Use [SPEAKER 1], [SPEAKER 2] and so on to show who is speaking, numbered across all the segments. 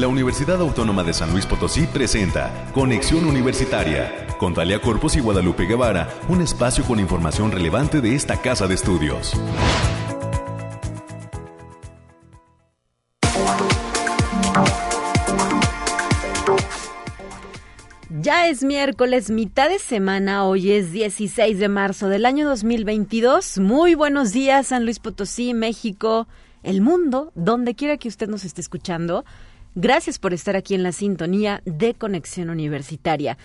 [SPEAKER 1] la Universidad Autónoma de San Luis Potosí presenta Conexión Universitaria con Talia Corpus y Guadalupe Guevara, un espacio con información relevante de esta casa de estudios.
[SPEAKER 2] Ya es miércoles, mitad de semana, hoy es 16 de marzo del año 2022. Muy buenos días, San Luis Potosí, México, el mundo, donde quiera que usted nos esté escuchando. Gracias por estar aquí en la sintonía de Conexión Universitaria.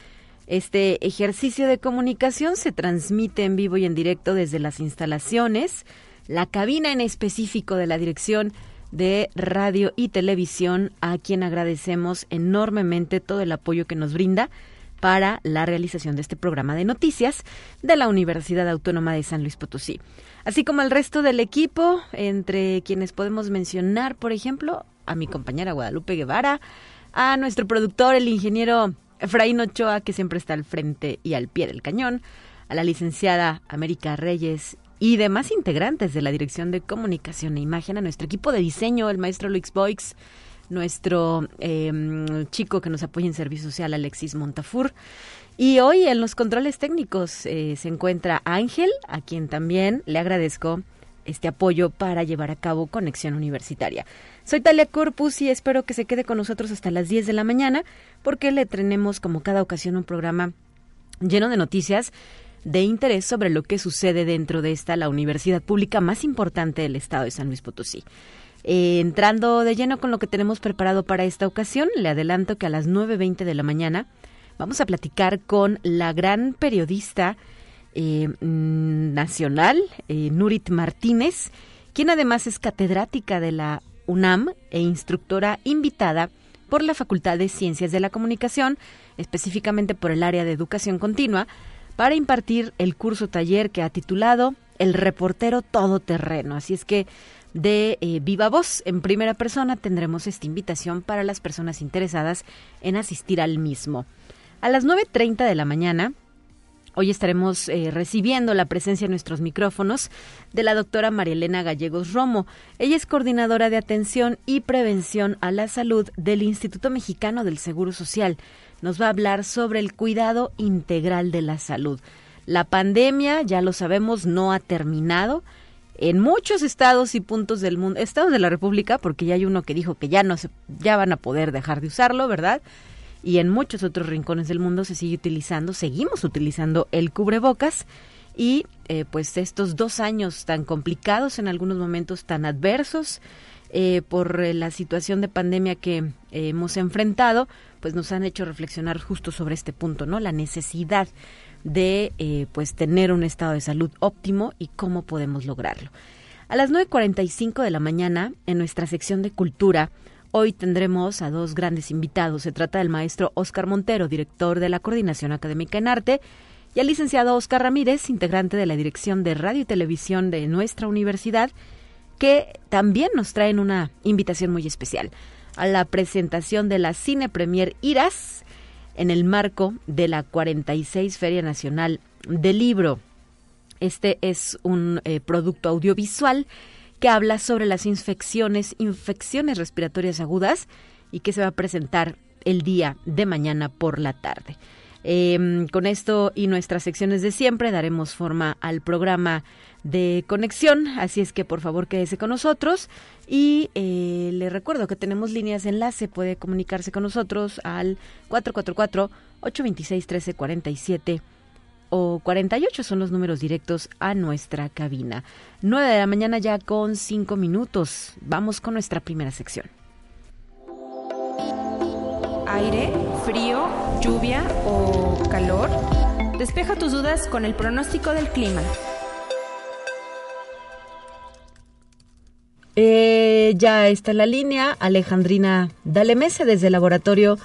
[SPEAKER 2] Este ejercicio de comunicación se transmite en vivo y en directo desde las instalaciones, la cabina en específico de la dirección de radio y televisión, a quien agradecemos enormemente todo el apoyo que nos brinda para la realización de este programa de noticias de la Universidad Autónoma de San Luis Potosí. Así como el resto del equipo, entre quienes podemos mencionar, por ejemplo, a mi compañera Guadalupe Guevara, a nuestro productor, el ingeniero Efraín Ochoa, que siempre está al frente y al pie del cañón, a la licenciada América Reyes y demás integrantes de la Dirección de Comunicación e Imagen, a nuestro equipo de diseño, el maestro Luis Boix, nuestro em, chico que nos apoya en servicio social, Alexis Montafur. Y hoy en los controles técnicos eh, se encuentra Ángel, a quien también le agradezco este apoyo para llevar a cabo Conexión Universitaria. Soy Talia Corpus y espero que se quede con nosotros hasta las 10 de la mañana porque le tenemos como cada ocasión un programa lleno de noticias de interés sobre lo que sucede dentro de esta, la universidad pública más importante del estado de San Luis Potosí. Eh, entrando de lleno con lo que tenemos preparado para esta ocasión, le adelanto que a las 9.20 de la mañana vamos a platicar con la gran periodista eh, mm, nacional, eh, Nurit Martínez, quien además es catedrática de la UNAM e instructora invitada por la Facultad de Ciencias de la Comunicación, específicamente por el área de educación continua, para impartir el curso taller que ha titulado El reportero todoterreno. Así es que de eh, viva voz en primera persona tendremos esta invitación para las personas interesadas en asistir al mismo. A las 9.30 de la mañana Hoy estaremos eh, recibiendo la presencia en nuestros micrófonos de la doctora Marielena Gallegos Romo. Ella es coordinadora de atención y prevención a la salud del Instituto Mexicano del Seguro Social. Nos va a hablar sobre el cuidado integral de la salud. La pandemia, ya lo sabemos, no ha terminado en muchos estados y puntos del mundo, estados de la República, porque ya hay uno que dijo que ya no se, ya van a poder dejar de usarlo, ¿verdad? Y en muchos otros rincones del mundo se sigue utilizando, seguimos utilizando el cubrebocas y eh, pues estos dos años tan complicados, en algunos momentos tan adversos, eh, por eh, la situación de pandemia que hemos enfrentado, pues nos han hecho reflexionar justo sobre este punto, ¿no? La necesidad de pues tener un estado de salud óptimo y cómo podemos lograrlo. A las 9.45 de la mañana, en nuestra sección de cultura, Hoy tendremos a dos grandes invitados. Se trata del maestro Oscar Montero, director de la Coordinación Académica en Arte, y al licenciado Oscar Ramírez, integrante de la Dirección de Radio y Televisión de nuestra universidad, que también nos traen una invitación muy especial a la presentación de la Cine Premier Iras en el marco de la 46 Feria Nacional del Libro. Este es un eh, producto audiovisual que habla sobre las infecciones, infecciones respiratorias agudas y que se va a presentar el día de mañana por la tarde. Em, con esto y nuestras secciones de siempre daremos forma al programa de conexión, así es que por favor quédese con nosotros y eh, le recuerdo que tenemos líneas de enlace, puede comunicarse con nosotros al 444 826 1347 o 48 son los números directos a nuestra cabina. 9 de la mañana ya con 5 minutos. Vamos con nuestra primera sección.
[SPEAKER 3] Aire, frío, lluvia o calor. Despeja tus dudas con el pronóstico del clima.
[SPEAKER 2] Eh, ya está la línea Alejandrina Dalemese desde el laboratorio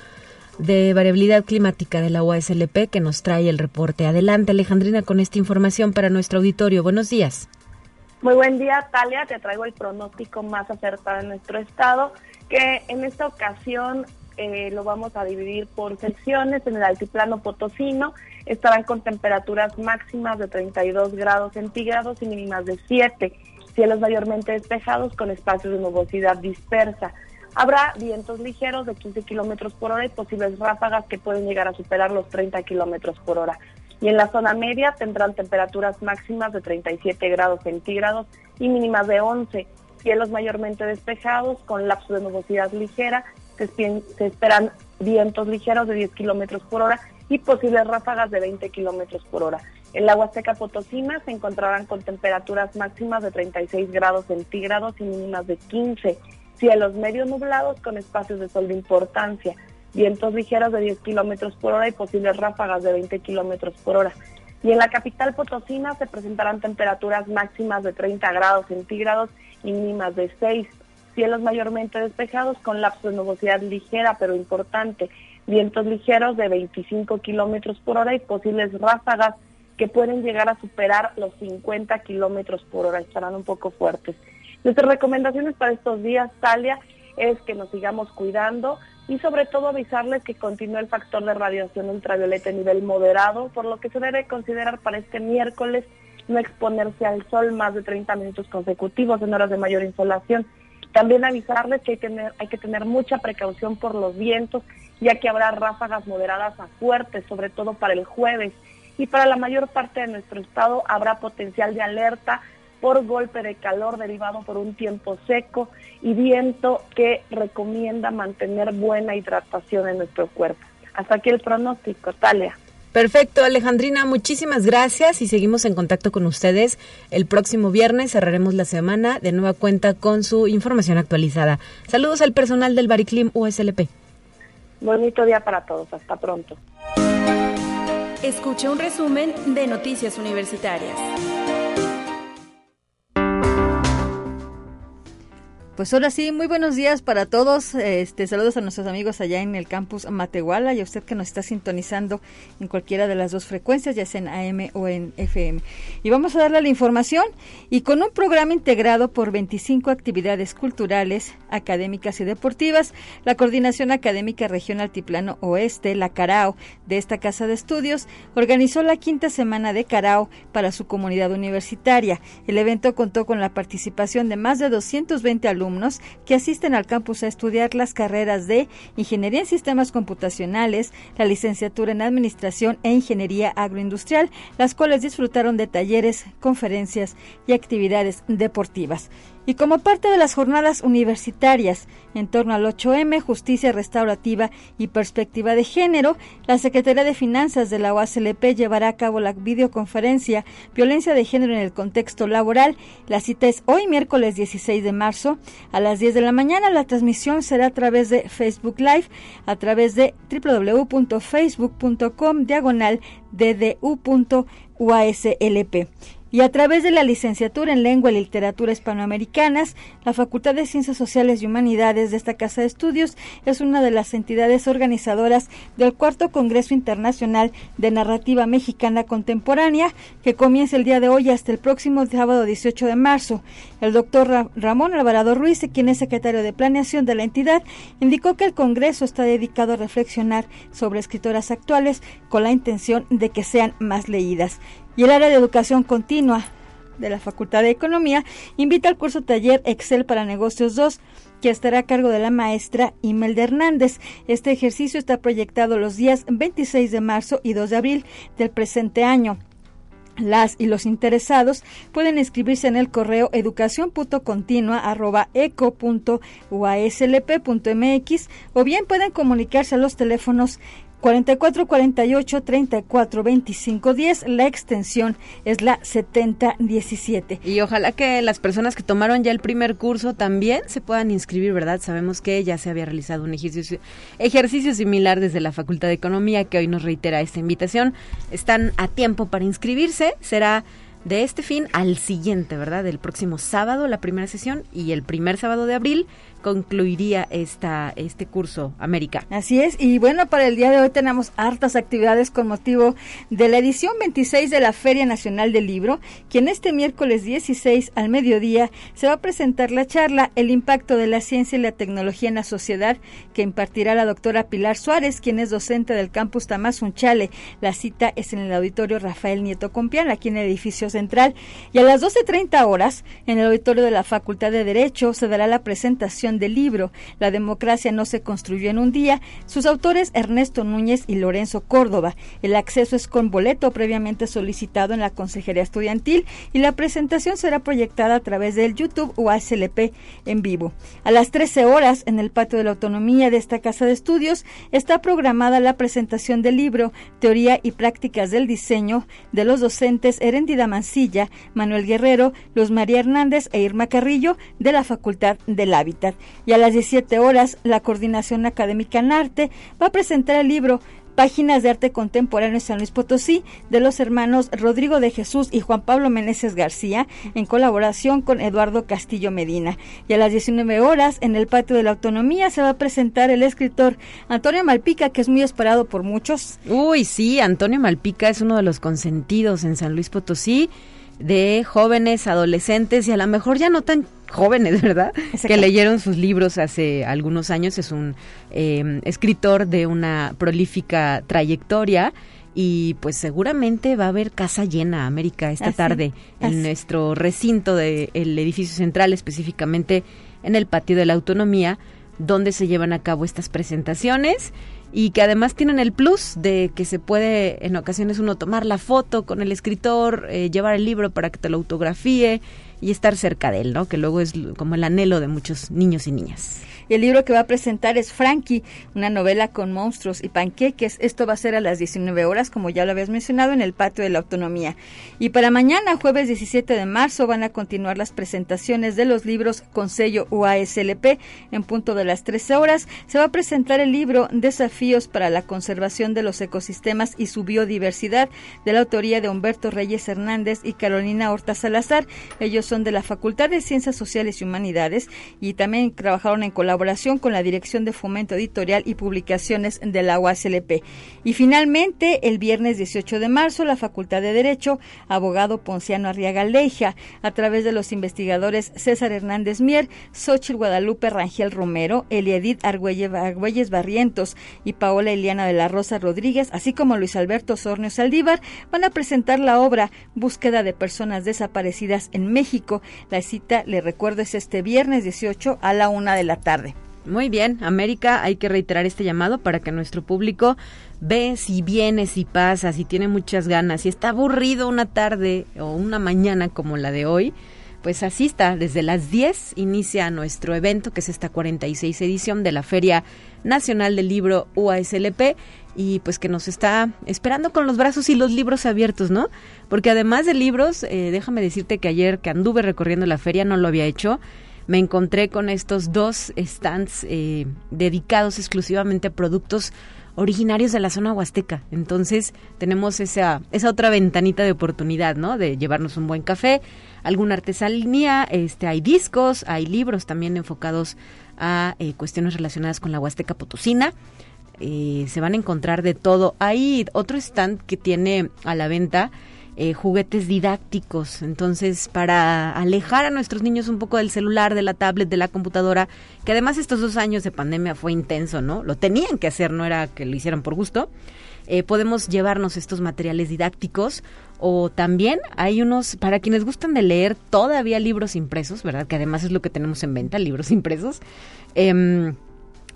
[SPEAKER 2] de variabilidad climática de la UASLP que nos trae el reporte. Adelante, Alejandrina, con esta información para nuestro auditorio. Buenos días.
[SPEAKER 4] Muy buen día, Talia. Te traigo el pronóstico más acertado de nuestro estado, que en esta ocasión eh, lo vamos a dividir por secciones. En el altiplano potosino estarán con temperaturas máximas de 32 grados centígrados y mínimas de 7. Cielos mayormente despejados con espacios de nubosidad dispersa. Habrá vientos ligeros de 15 kilómetros por hora y posibles ráfagas que pueden llegar a superar los 30 kilómetros por hora. Y en la zona media tendrán temperaturas máximas de 37 grados centígrados y mínimas de 11. Cielos mayormente despejados con lapso de nubosidad ligera. Se, esperan vientos ligeros de 10 kilómetros por hora y posibles ráfagas de 20 kilómetros por hora. En la Huasteca Potosina se encontrarán con temperaturas máximas de 36 grados centígrados y mínimas de 15 cielos medio nublados con espacios de sol de importancia, vientos ligeros de 10 kilómetros por hora y posibles ráfagas de 20 kilómetros por hora. Y en la capital potosina se presentarán temperaturas máximas de 30 grados centígrados y mínimas de 6. Cielos mayormente despejados con lapsos de nubosidad ligera pero importante. Vientos ligeros de 25 kilómetros por hora y posibles ráfagas que pueden llegar a superar los 50 kilómetros por hora. Estarán un poco fuertes. Nuestras recomendaciones para estos días, Talia, es que nos sigamos cuidando y sobre todo avisarles que continúa el factor de radiación ultravioleta a nivel moderado, por lo que se debe considerar para este miércoles no exponerse al sol más de 30 minutos consecutivos en horas de mayor insolación. También avisarles que hay, que tener mucha precaución por los vientos, ya que habrá ráfagas moderadas a fuertes, sobre todo para el jueves. Y para la mayor parte de nuestro estado habrá potencial de alerta por golpe de calor derivado por un tiempo seco y viento que recomienda mantener buena hidratación en nuestro cuerpo. Hasta aquí el pronóstico, Talia.
[SPEAKER 2] Perfecto, Alejandrina, muchísimas gracias y seguimos en contacto con ustedes. El próximo viernes cerraremos la semana de nueva cuenta con su información actualizada. Saludos al personal del Bariclim USLP.
[SPEAKER 4] Bonito día para todos, hasta pronto.
[SPEAKER 3] Escuche un resumen de Noticias Universitarias.
[SPEAKER 5] Pues ahora sí, muy buenos días para todos. Este, saludos a nuestros amigos allá en el campus Matehuala y a usted que nos está sintonizando en cualquiera de las dos frecuencias, ya sea en AM o en FM. Y vamos a darle la información y con un programa integrado por 25 actividades culturales, académicas y deportivas, la Coordinación Académica Región Altiplano Oeste, la CARAO, de esta casa de estudios, organizó la quinta semana de CARAO para su comunidad universitaria. El evento contó con la participación de más de 220 alumnos que asisten al campus a estudiar las carreras de Ingeniería en Sistemas Computacionales, la licenciatura en Administración e Ingeniería Agroindustrial, las cuales disfrutaron de talleres, conferencias y actividades deportivas. Y como parte de las jornadas universitarias en torno al 8M, justicia restaurativa y perspectiva de género, la Secretaría de Finanzas de la OACLP llevará a cabo la videoconferencia Violencia de Género en el Contexto Laboral. La cita es hoy, miércoles 16 de marzo, a las 10 de la mañana. La transmisión será a través de Facebook Live, a través de www.facebook.com diagonal ddu.uaslp y a través de la licenciatura en Lengua y Literatura Hispanoamericanas, la Facultad de Ciencias Sociales y Humanidades de esta Casa de Estudios es una de las entidades organizadoras del Cuarto Congreso Internacional de Narrativa Mexicana Contemporánea, que comienza el día de hoy hasta el próximo sábado 18 de marzo. El doctor Ramón Alvarado Ruiz, quien es secretario de Planeación de la entidad, indicó que el Congreso está dedicado a reflexionar sobre escritoras actuales con la intención de que sean más leídas. Y el área de educación continua de la Facultad de Economía invita al curso taller Excel para Negocios 2 que estará a cargo de la maestra Imelda Hernández. Este ejercicio está proyectado los días 26 de marzo y 2 de abril del presente año. Las y los interesados pueden inscribirse en el correo educación.continua.eco.uaslp.mx o bien pueden comunicarse a los teléfonos 44 48 34 25 10. La extensión es la 70 17.
[SPEAKER 2] Y ojalá que las personas que tomaron ya el primer curso también se puedan inscribir, ¿verdad? Sabemos que ya se había realizado un ejercicio, ejercicio similar desde la Facultad de Economía que hoy nos reitera esta invitación. Están a tiempo para inscribirse. Será de este fin al siguiente, ¿verdad? El próximo sábado, la primera sesión, y el primer sábado de abril concluiría esta, este curso América.
[SPEAKER 5] Así es, y bueno, para el día de hoy tenemos hartas actividades con motivo de la edición 26 de la Feria Nacional del Libro, que en este miércoles 16 al mediodía se va a presentar la charla El impacto de la ciencia y la tecnología en la sociedad, que impartirá la doctora Pilar Suárez, quien es docente del campus Tamazunchale. La cita es en el auditorio Rafael Nieto Compián, aquí en el edificio central, y a las 12.30 horas, en el auditorio de la Facultad de Derecho, se dará la presentación del libro La democracia no se construyó en un día. Sus autores Ernesto Núñez y Lorenzo Córdoba. El acceso es con boleto previamente solicitado en la Consejería Estudiantil y la presentación será proyectada a través del YouTube o ASLP en vivo. A las 13 horas, en el patio de la autonomía de esta casa de estudios, está programada la presentación del libro Teoría y Prácticas del Diseño de los docentes Herendida Mancilla, Manuel Guerrero, Luz María Hernández e Irma Carrillo de la Facultad del Hábitat. Y a las 17 horas, la Coordinación Académica en Arte va a presentar el libro Páginas de Arte Contemporáneo en San Luis Potosí de los hermanos Rodrigo de Jesús y Juan Pablo Meneses García en colaboración con Eduardo Castillo Medina. Y a las 19 horas en el Patio de la Autonomía se va a presentar el escritor Antonio Malpica, que es muy esperado por muchos.
[SPEAKER 2] Uy, sí, Antonio Malpica es uno de los consentidos en San Luis Potosí de jóvenes, adolescentes y a lo mejor ya no tan jóvenes, ¿verdad? Que leyeron sus libros hace algunos años. Es un eh, escritor de una prolífica trayectoria y pues seguramente va a haber casa llena América esta tarde en nuestro recinto del edificio central, específicamente en el patio de la autonomía, donde se llevan a cabo estas presentaciones y que además tienen el plus de que se puede en ocasiones uno tomar la foto con el escritor, eh, llevar el libro para que te lo autografíe y estar cerca de él, ¿no? Que luego es como el anhelo de muchos niños y niñas.
[SPEAKER 5] Y el libro que va a presentar es Frankie, una novela con monstruos y panqueques. Esto va a ser a las 19 horas, como ya lo habías mencionado, en el patio de la autonomía. Y para mañana, jueves 17 de marzo, van a continuar las presentaciones de los libros con sello UASLP en punto de las 13 horas. Se va a presentar el libro Desafíos para la conservación de los ecosistemas y su biodiversidad, de la autoría de Humberto Reyes Hernández y Carolina Horta Salazar. Ellos son de la Facultad de Ciencias Sociales y Humanidades y también trabajaron en colaboración con la Dirección de Fomento Editorial y Publicaciones de la UASLP. Y finalmente, el viernes 18 de marzo, la Facultad de Derecho, abogado Ponciano Arriaga Leija, a través de los investigadores César Hernández Mier, Xochitl Guadalupe Rangel Romero, Eliedith Argüelles Barrientos y Paola Eliana de la Rosa Rodríguez, así como Luis Alberto Sornio Saldívar, van a presentar la obra Búsqueda de Personas Desaparecidas en México. La cita, le recuerdo, es este viernes 18 a la una de la tarde.
[SPEAKER 2] Muy bien, América, hay que reiterar este llamado para que nuestro público ve si viene, si pasa, si tiene muchas ganas, si está aburrido una tarde o una mañana como la de hoy, pues asista. Desde las 10 inicia nuestro evento, que es esta 46 edición de la Feria Nacional del Libro UASLP y pues que nos está esperando con los brazos y los libros abiertos, ¿no? Porque además de libros, eh, déjame decirte que ayer que anduve recorriendo la feria no lo había hecho me encontré con estos dos stands eh, dedicados exclusivamente a productos originarios de la zona huasteca. Entonces tenemos esa, esa otra ventanita de oportunidad, ¿no? De llevarnos un buen café, alguna artesanía, este, hay discos, hay libros también enfocados a eh, cuestiones relacionadas con la huasteca potosina. Eh, se van a encontrar de todo. Hay otro stand que tiene a la venta eh, juguetes didácticos. Entonces, para alejar a nuestros niños un poco del celular, de la tablet, de la computadora, que además estos dos años de pandemia fue intenso, ¿no? Lo tenían que hacer, no era que lo hicieran por gusto. Eh, podemos llevarnos estos materiales didácticos o también hay unos, para quienes gustan de leer todavía libros impresos, ¿verdad? Que además es lo que tenemos en venta, libros impresos. Eh,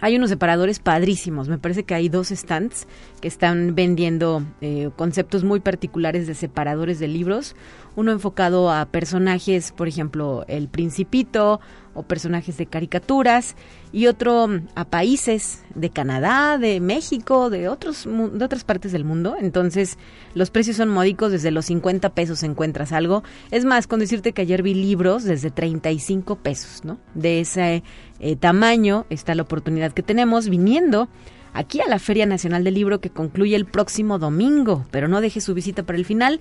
[SPEAKER 2] hay unos separadores padrísimos. Me parece que hay dos stands que están vendiendo eh, conceptos muy particulares de separadores de libros. Uno enfocado a personajes, por ejemplo, El Principito o personajes de caricaturas y otro mm, a países de Canadá, de México, de otros de otras partes del mundo. Entonces, los precios son módicos, desde los 50 pesos encuentras algo. Es más, con decirte que ayer vi libros desde 35 pesos, ¿no? De ese eh, tamaño está la oportunidad que tenemos viniendo aquí a la Feria Nacional del Libro que concluye el próximo domingo, pero no deje su visita para el final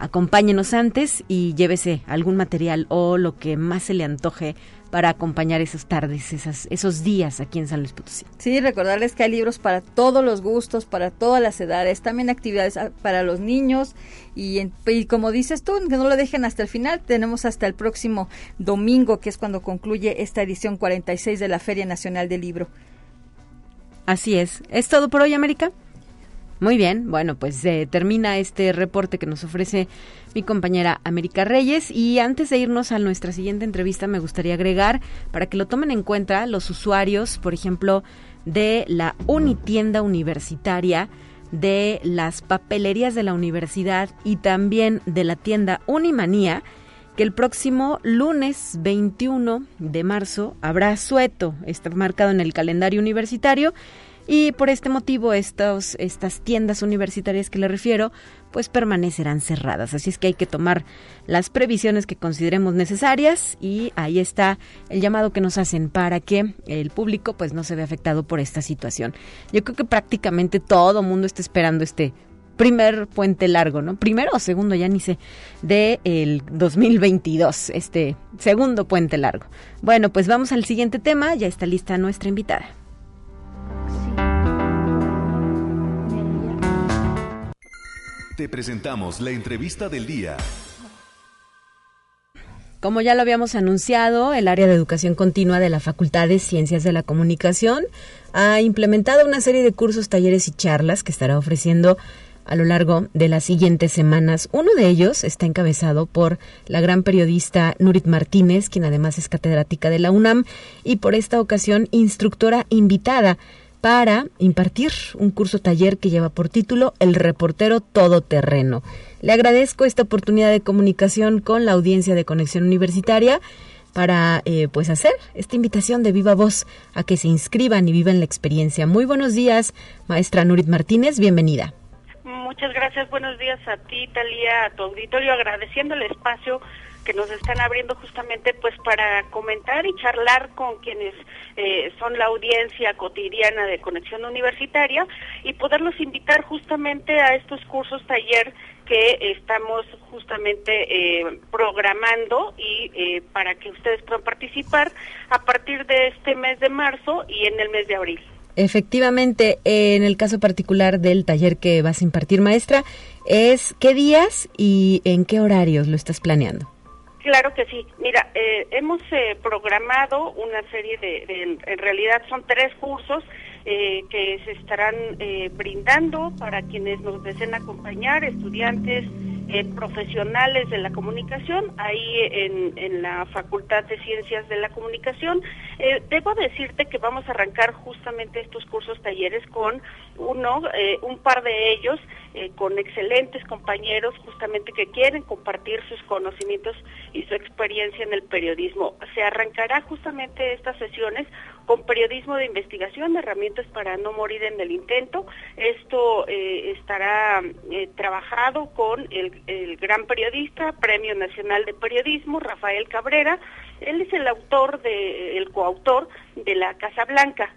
[SPEAKER 2] acompáñenos antes y llévese algún material o lo que más se le antoje para acompañar esas tardes, esas, esos días aquí en San Luis Potosí.
[SPEAKER 5] Sí, recordarles que hay libros para todos los gustos, para todas las edades, también actividades ah, para los niños y, y como dices tú, que no lo dejen hasta el final, tenemos hasta el próximo domingo, que es cuando concluye esta edición 46 de la Feria Nacional del Libro.
[SPEAKER 2] Así es. ¿Es todo por hoy, América? Muy bien, bueno, pues eh, termina este reporte que nos ofrece mi compañera América Reyes. Y antes de irnos a nuestra siguiente entrevista me gustaría agregar para que lo tomen en cuenta los usuarios, por ejemplo, de la Unitienda Universitaria, de las papelerías de la universidad y también de la tienda Unimanía, que el próximo lunes 21 de marzo habrá sueto, está marcado en el calendario universitario y por este motivo estos, estas tiendas universitarias que le refiero pues permanecerán cerradas. Así es que hay que tomar las previsiones que consideremos necesarias y ahí está el llamado que nos hacen para que el público pues no se vea afectado por esta situación. Yo creo que prácticamente todo mundo está esperando este primer puente largo, ¿no? Primero o segundo, ya ni sé, de el 2022, este segundo puente largo. Bueno, pues vamos al siguiente tema, ya está lista nuestra invitada.
[SPEAKER 1] Te presentamos la entrevista del día.
[SPEAKER 2] Como ya lo habíamos anunciado, el área de educación continua de la Facultad de Ciencias de la Comunicación ha implementado una serie de cursos, talleres y charlas que estará ofreciendo a lo largo de las siguientes semanas. Uno de ellos está encabezado por la gran periodista Nurit Martínez, quien además es catedrática de la UNAM y por esta ocasión instructora invitada para impartir un curso taller que lleva por título El reportero todoterreno. Le agradezco esta oportunidad de comunicación con la audiencia de Conexión Universitaria para eh, pues hacer esta invitación de viva voz a que se inscriban y vivan la experiencia. Muy buenos días, maestra Nurit Martínez, bienvenida.
[SPEAKER 6] Muchas gracias, buenos días a ti, Talía, a tu auditorio, agradeciendo el espacio que nos están abriendo justamente pues para comentar y charlar con quienes eh, son la audiencia cotidiana de Conexión Universitaria y poderlos invitar justamente a estos cursos taller que estamos justamente eh, programando y eh, para que ustedes puedan participar a partir de este mes de marzo y en el mes de abril.
[SPEAKER 2] Efectivamente, en el caso particular del taller que vas a impartir, maestra, es qué días y en qué horarios lo estás planeando.
[SPEAKER 6] Claro que sí. Mira, eh, hemos eh, programado una serie de, en realidad son tres cursos eh, que se estarán brindando para quienes nos deseen acompañar, estudiantes, profesionales de la comunicación, ahí en, en, la Facultad de Ciencias de la Comunicación. debo decirte que vamos a arrancar justamente estos cursos talleres con uno, un par de ellos eh, con excelentes compañeros justamente que quieren compartir sus conocimientos y su experiencia en el periodismo. Se arrancará justamente estas sesiones con periodismo de investigación, herramientas para no morir en el intento. Esto eh, estará eh, trabajado con el, el, gran periodista, Premio Nacional de Periodismo, Rafael Cabrera. Él es el autor, de, el coautor de La Casa Blanca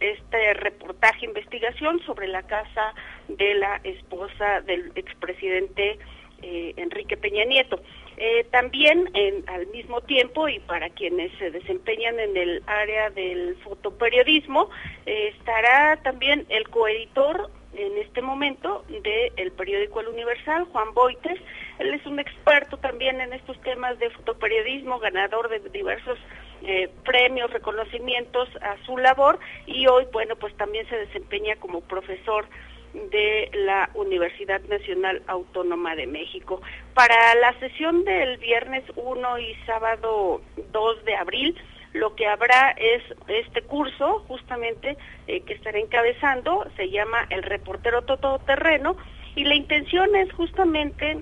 [SPEAKER 6] este reportaje investigación sobre la casa de la esposa del expresidente eh, Enrique Peña Nieto. Eh, también al mismo tiempo y para quienes se desempeñan en el área del fotoperiodismo eh, estará también el coeditor en este momento del periódico El Universal, Juan Boites. Él es un experto también en estos temas de fotoperiodismo, ganador de diversos eh, premios, reconocimientos a su labor y hoy, bueno, pues también se desempeña como profesor de la Universidad Nacional Autónoma de México. Para la sesión del viernes 1 y sábado 2 de abril, lo que habrá es este curso justamente eh, que estaré encabezando, se llama El reportero todoterreno y la intención es justamente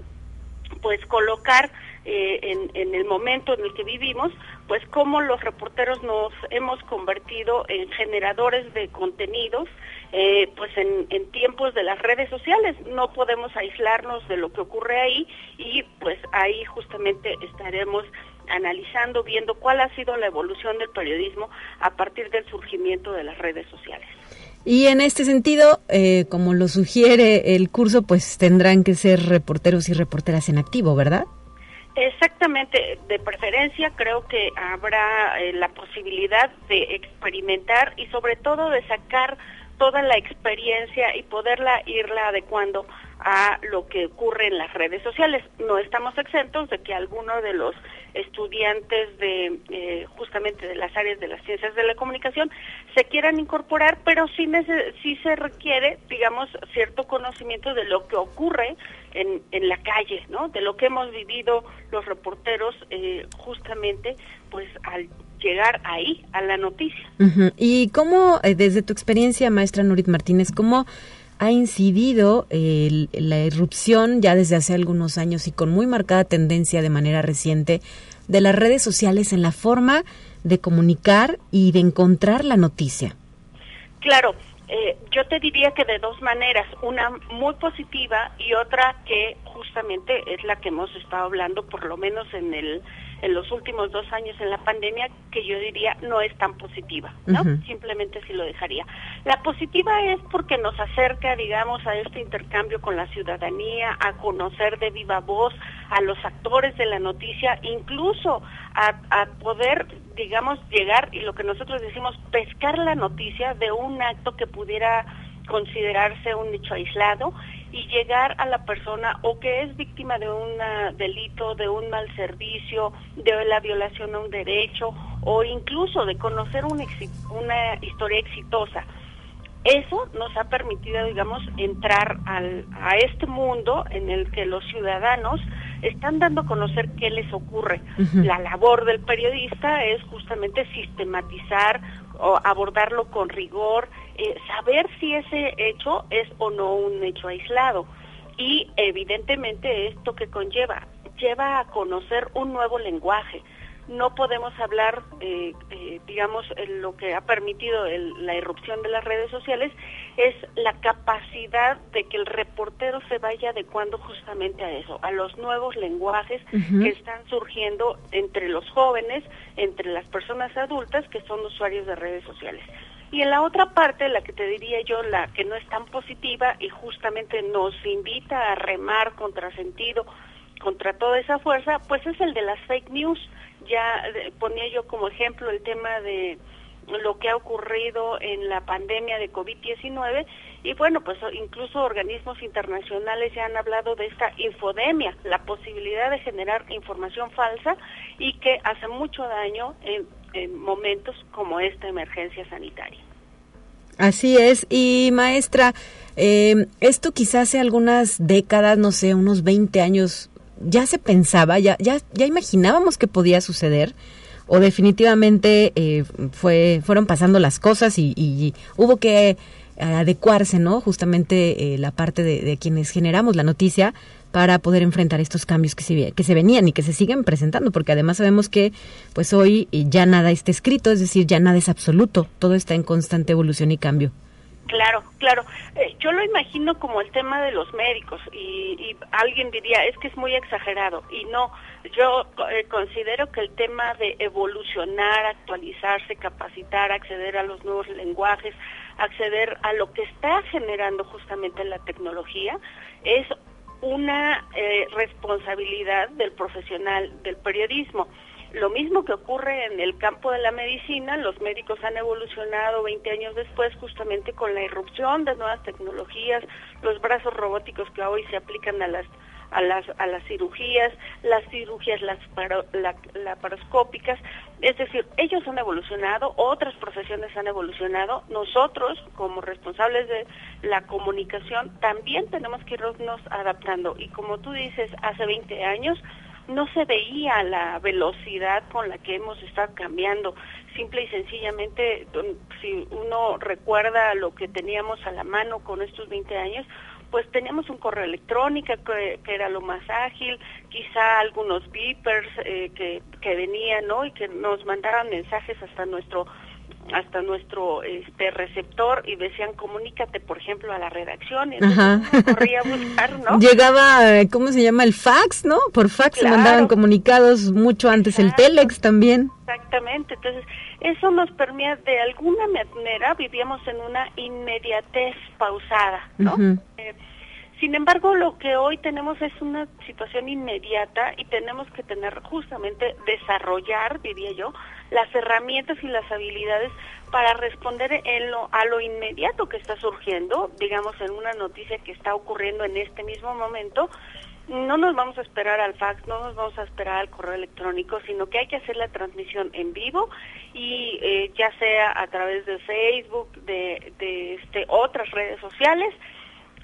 [SPEAKER 6] pues colocar eh, en, en, el momento en el que vivimos, pues cómo los reporteros nos hemos convertido en generadores de contenidos, eh, pues en, en, tiempos de las redes sociales. No podemos aislarnos de lo que ocurre ahí y pues ahí justamente estaremos analizando, viendo cuál ha sido la evolución del periodismo a partir del surgimiento de las redes sociales.
[SPEAKER 2] Y en este sentido, eh, como lo sugiere el curso, pues tendrán que ser reporteros y reporteras en activo, ¿verdad?
[SPEAKER 6] Exactamente, de preferencia creo que habrá eh, la posibilidad de experimentar y sobre todo de sacar toda la experiencia y poderla irla adecuando a lo que ocurre en las redes sociales. No estamos exentos de que alguno de los estudiantes de eh, justamente de las áreas de las ciencias de la comunicación se quieran incorporar, pero sí, sí se requiere, digamos, cierto conocimiento de lo que ocurre en, en la calle, ¿no? De lo que hemos vivido los reporteros eh, justamente, pues al llegar ahí a la noticia.
[SPEAKER 2] ¿Y cómo, eh, desde tu experiencia, maestra Nurit Martínez, cómo ha incidido la irrupción ya desde hace algunos años y con muy marcada tendencia de manera reciente de las redes sociales en la forma de comunicar y de encontrar la noticia?
[SPEAKER 6] Claro, eh, yo te diría que de dos maneras, una muy positiva y otra que justamente es la que hemos estado hablando por lo menos en el en los últimos dos años en la pandemia que yo diría no es tan positiva, ¿no? Simplemente sí lo dejaría. La positiva es porque nos acerca, digamos, a este intercambio con la ciudadanía, a conocer de viva voz a los actores de la noticia, incluso a, a poder, digamos, llegar y lo que nosotros decimos, pescar la noticia de un acto que pudiera considerarse un hecho aislado y llegar a la persona o que es víctima de un delito, de un mal servicio, de la violación a un derecho o incluso de conocer una, una historia exitosa. Eso nos ha permitido, digamos, entrar al, a este mundo en el que los ciudadanos están dando a conocer qué les ocurre. La labor del periodista es justamente sistematizar o abordarlo con rigor, eh, saber si ese hecho es o no un hecho aislado. Y evidentemente esto que conlleva, lleva a conocer un nuevo lenguaje. No podemos hablar, eh, eh, digamos, lo que ha permitido la irrupción de las redes sociales es la capacidad de que el reportero se vaya adecuando justamente a eso, a los nuevos lenguajes que están surgiendo entre los jóvenes, entre las personas adultas que son usuarios de redes sociales. Y en la otra parte, la que te diría yo, la que no es tan positiva y justamente nos invita a remar contra sentido, contra toda esa fuerza, pues es el de las fake news. Ya ponía yo como ejemplo el tema de lo que ha ocurrido en la pandemia de COVID-19 y bueno, pues incluso organismos internacionales ya han hablado de esta infodemia, la posibilidad de generar información falsa y que hace mucho daño en en momentos como esta emergencia sanitaria.
[SPEAKER 2] Así es. Y maestra, eh, esto quizás hace algunas décadas, no sé, unos 20 años, ya se pensaba, ya, ya, ya imaginábamos que podía suceder o definitivamente eh, fue, fueron pasando las cosas y, hubo que adecuarse, ¿no? Justamente eh, la parte de, de, quienes generamos la noticia para poder enfrentar estos cambios que se, que se venían y que se siguen presentando, porque además sabemos que pues hoy ya nada está escrito, es decir, ya nada es absoluto, todo está en constante evolución y cambio.
[SPEAKER 6] Claro, claro. Eh, yo lo imagino como el tema de los médicos y, alguien diría, es que es muy exagerado. Y no, yo eh, considero que el tema de evolucionar, actualizarse, capacitar, acceder a los nuevos lenguajes, acceder a lo que está generando justamente la tecnología, es una eh, responsabilidad del profesional del periodismo. Lo mismo que ocurre en el campo de la medicina, los médicos han evolucionado 20 años después justamente con la irrupción de nuevas tecnologías, los brazos robóticos que hoy se aplican a las a las, a las cirugías, las cirugías las la, laparoscópicas, es decir, ellos han evolucionado, otras profesiones han evolucionado, nosotros como responsables de la comunicación también tenemos que irnos adaptando. Y como tú dices, hace 20 años no se veía la velocidad con la que hemos estado cambiando. Simple y sencillamente, si uno recuerda lo que teníamos a la mano con estos 20 años, pues teníamos un correo electrónico que, era lo más ágil, quizá algunos beepers eh, que, que venían, ¿no? Y que nos mandaban mensajes hasta nuestro hasta nuestro este receptor y decían comunícate por ejemplo a la redacción y corría a buscar no
[SPEAKER 2] llegaba eh, cómo se llama el fax no por fax se mandaban comunicados mucho antes el telex también.
[SPEAKER 6] Exactamente. Entonces eso nos permite de alguna manera vivíamos en una inmediatez pausada no sin embargo, lo que hoy tenemos es una situación inmediata y tenemos que tener justamente desarrollar, diría yo, las herramientas y las habilidades para responder a lo inmediato que está surgiendo, digamos, en una noticia que está ocurriendo en este mismo momento, no nos vamos a esperar al fax, no nos vamos a esperar al correo electrónico, sino que hay que hacer la transmisión en vivo y eh, ya sea a través de Facebook, de, de este, otras redes sociales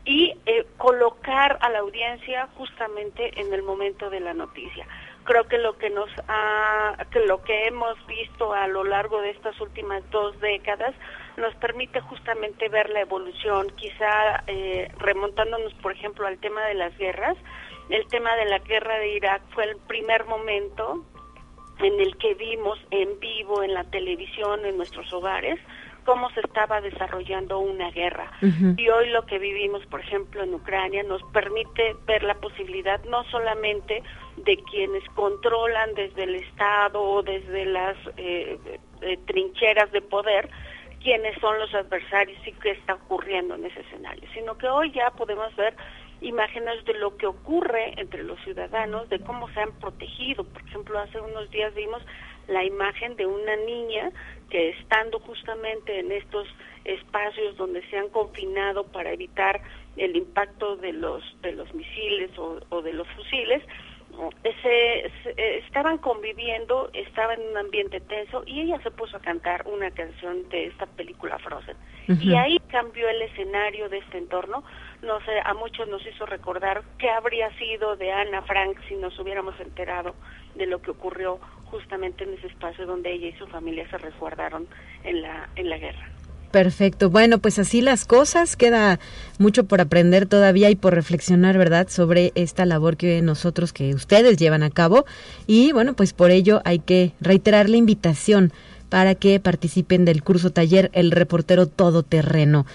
[SPEAKER 6] y eh, colocar a la audiencia justamente en el momento de la noticia. Creo que lo que nos ha, que lo que hemos visto a lo largo de estas últimas dos décadas nos permite justamente ver la evolución, quizá eh, remontándonos, por ejemplo, al tema de las guerras. El tema de la guerra de Irak fue el primer momento en el que vimos en vivo en la televisión, en nuestros hogares, cómo se estaba desarrollando una guerra. Y hoy lo que vivimos, por ejemplo, en Ucrania nos permite ver la posibilidad no solamente de quienes controlan desde el Estado o desde las eh, eh, trincheras de poder, quiénes son los adversarios y qué está ocurriendo en ese escenario, sino que hoy ya podemos ver imágenes de lo que ocurre entre los ciudadanos, de cómo se han protegido. Por ejemplo, hace unos días vimos la imagen de una niña que estando justamente en estos espacios donde se han confinado para evitar el impacto de los de los misiles o, de los fusiles, se, estaban conviviendo, estaba en un ambiente tenso y ella se puso a cantar una canción de esta película Frozen. Y ahí cambió el escenario de este entorno. No sé, a muchos nos hizo recordar qué habría sido de Ana Frank si nos hubiéramos enterado de lo que ocurrió justamente en ese espacio donde ella y su familia se resguardaron en la, en la guerra.
[SPEAKER 2] Perfecto. Bueno, pues así las cosas. Queda mucho por aprender todavía y por reflexionar, ¿verdad?, sobre esta labor que nosotros, que ustedes llevan a cabo. Y bueno, pues por ello hay que reiterar la invitación para que participen del curso taller El reportero todoterreno.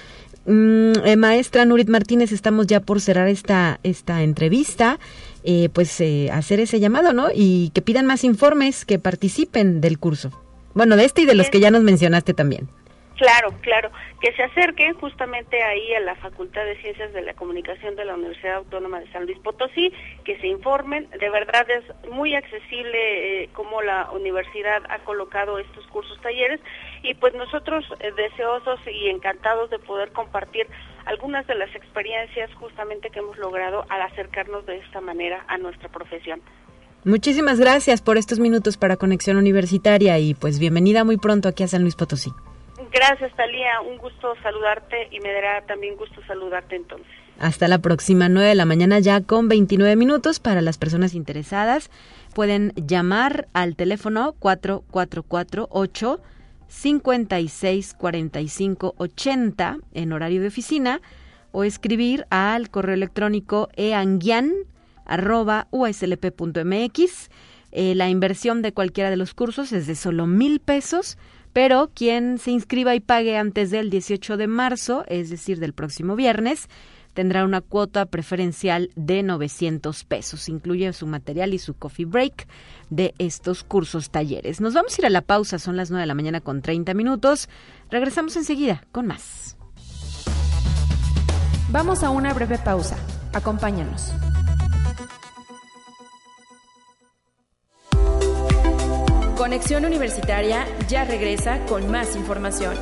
[SPEAKER 2] Mm, eh, maestra Nurit Martínez, estamos ya por cerrar esta, esta entrevista. Eh, pues eh, hacer ese llamado, ¿no? Y que pidan más informes, que participen del curso. Bueno, de este y de los que ya nos mencionaste también.
[SPEAKER 6] Claro, claro, que se acerquen justamente ahí a la Facultad de Ciencias de la Comunicación de la Universidad Autónoma de San Luis Potosí, que se informen, de verdad es muy accesible eh, como la universidad ha colocado estos cursos talleres y pues nosotros eh, deseosos y encantados de poder compartir algunas de las experiencias justamente que hemos logrado al acercarnos de esta manera a nuestra profesión.
[SPEAKER 2] Muchísimas gracias por estos minutos para Conexión Universitaria y pues bienvenida muy pronto aquí a San Luis Potosí.
[SPEAKER 6] Gracias, Talía. Un gusto saludarte y me dará también gusto saludarte entonces.
[SPEAKER 2] Hasta la próxima, 9 de la mañana ya con 29 minutos para las personas interesadas. Pueden llamar al teléfono 4448 564580 en horario de oficina o escribir al correo electrónico eanguian.uslp.mx. Eh, la inversión de cualquiera de los cursos es de solo mil pesos pero quien se inscriba y pague antes del 18 de marzo, es decir, del próximo viernes, tendrá una cuota preferencial de 900 pesos. Incluye su material y su coffee break de estos cursos talleres. Nos vamos a ir a la pausa, son las 9 de la mañana con 30 minutos. Regresamos enseguida con más.
[SPEAKER 3] Vamos a una breve pausa. Acompáñanos. Conexión Universitaria ya regresa con más información.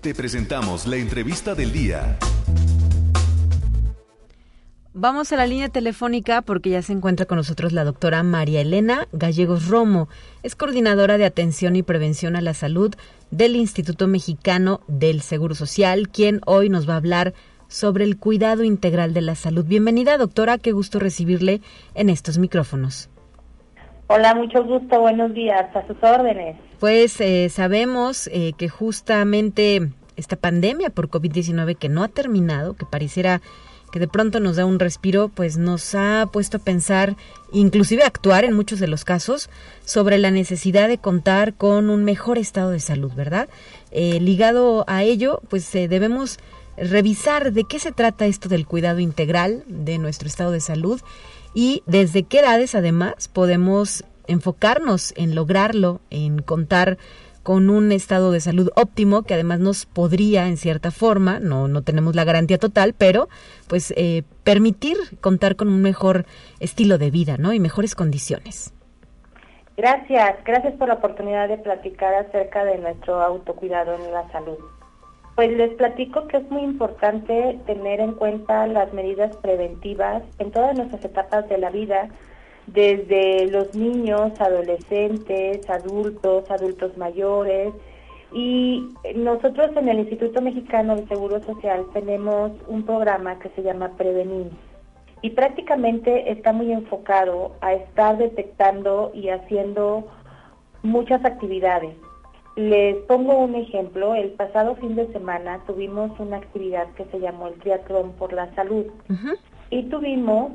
[SPEAKER 1] Te presentamos la entrevista del día.
[SPEAKER 2] Vamos a la línea telefónica porque ya se encuentra con nosotros la doctora María Elena Gallegos Romo. Es coordinadora de atención y prevención a la salud del Instituto Mexicano del Seguro Social, quien hoy nos va a hablar sobre el cuidado integral de la salud. Bienvenida, doctora, qué gusto recibirle en estos micrófonos.
[SPEAKER 7] Hola, mucho gusto, buenos días, a sus órdenes.
[SPEAKER 2] Pues eh, sabemos eh, que justamente esta pandemia por COVID-19 que no ha terminado, que pareciera que de pronto nos da un respiro, pues nos ha puesto a pensar, inclusive a actuar en muchos de los casos, sobre la necesidad de contar con un mejor estado de salud, ¿verdad? Eh, ligado a ello, pues debemos revisar de qué se trata esto del cuidado integral de nuestro estado de salud y desde qué edades además podemos enfocarnos en lograrlo, en contar con un estado de salud óptimo que además nos podría en cierta forma, no, no tenemos la garantía total, pero pues eh, permitir contar con un mejor estilo de vida ¿no? y mejores condiciones.
[SPEAKER 7] Gracias, gracias por la oportunidad de platicar acerca de nuestro autocuidado en la salud. Pues les platico que es muy importante tener en cuenta las medidas preventivas en todas nuestras etapas de la vida, desde los niños, adolescentes, adultos, adultos mayores. Y nosotros en el Instituto Mexicano de Seguro Social tenemos un programa que se llama Prevenir. Y prácticamente está muy enfocado a estar detectando y haciendo muchas actividades. Les pongo un ejemplo. El pasado fin de semana tuvimos una actividad que se llamó el Triatlón por la Salud. Y tuvimos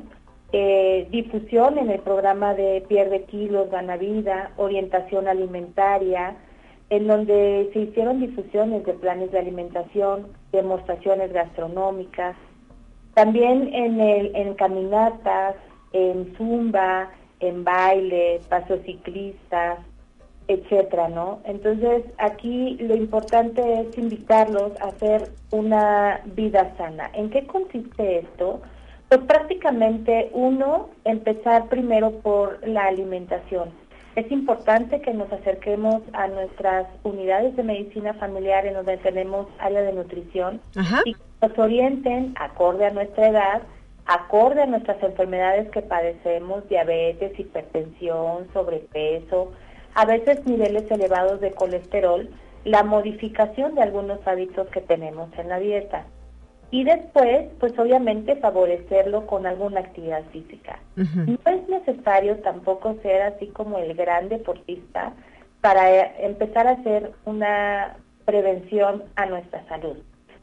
[SPEAKER 7] eh, difusión en el programa de Pierde Kilos, Gana Vida, orientación alimentaria, en donde se hicieron difusiones de planes de alimentación, demostraciones gastronómicas, también en, el, en caminatas, en zumba, en baile, pasos ciclistas, etcétera, ¿no? Entonces aquí lo importante es invitarlos a hacer una vida sana. ¿En qué consiste esto? Pues prácticamente uno, empezar primero por la alimentación. Es importante que nos acerquemos a nuestras unidades de medicina familiar en donde tenemos área de nutrición y que nos orienten acorde a nuestra edad, acorde a nuestras enfermedades que padecemos, diabetes, hipertensión, sobrepeso, a veces niveles elevados de colesterol, la modificación de algunos hábitos que tenemos en la dieta. Y después, pues obviamente favorecerlo con alguna actividad física. No es necesario tampoco ser así como el gran deportista para eh, empezar a hacer una prevención a nuestra salud.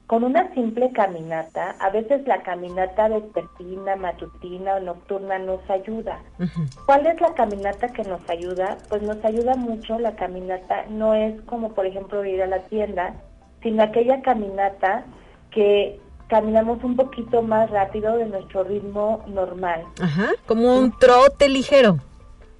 [SPEAKER 7] Con una simple caminata, a veces la caminata vespertina, matutina o nocturna nos ayuda. ¿Cuál es la caminata que nos ayuda? Pues nos ayuda mucho la caminata, no es como por ejemplo ir a la tienda, sino aquella caminata que caminamos un poquito más rápido de nuestro ritmo normal.
[SPEAKER 2] Ajá, como un trote ligero.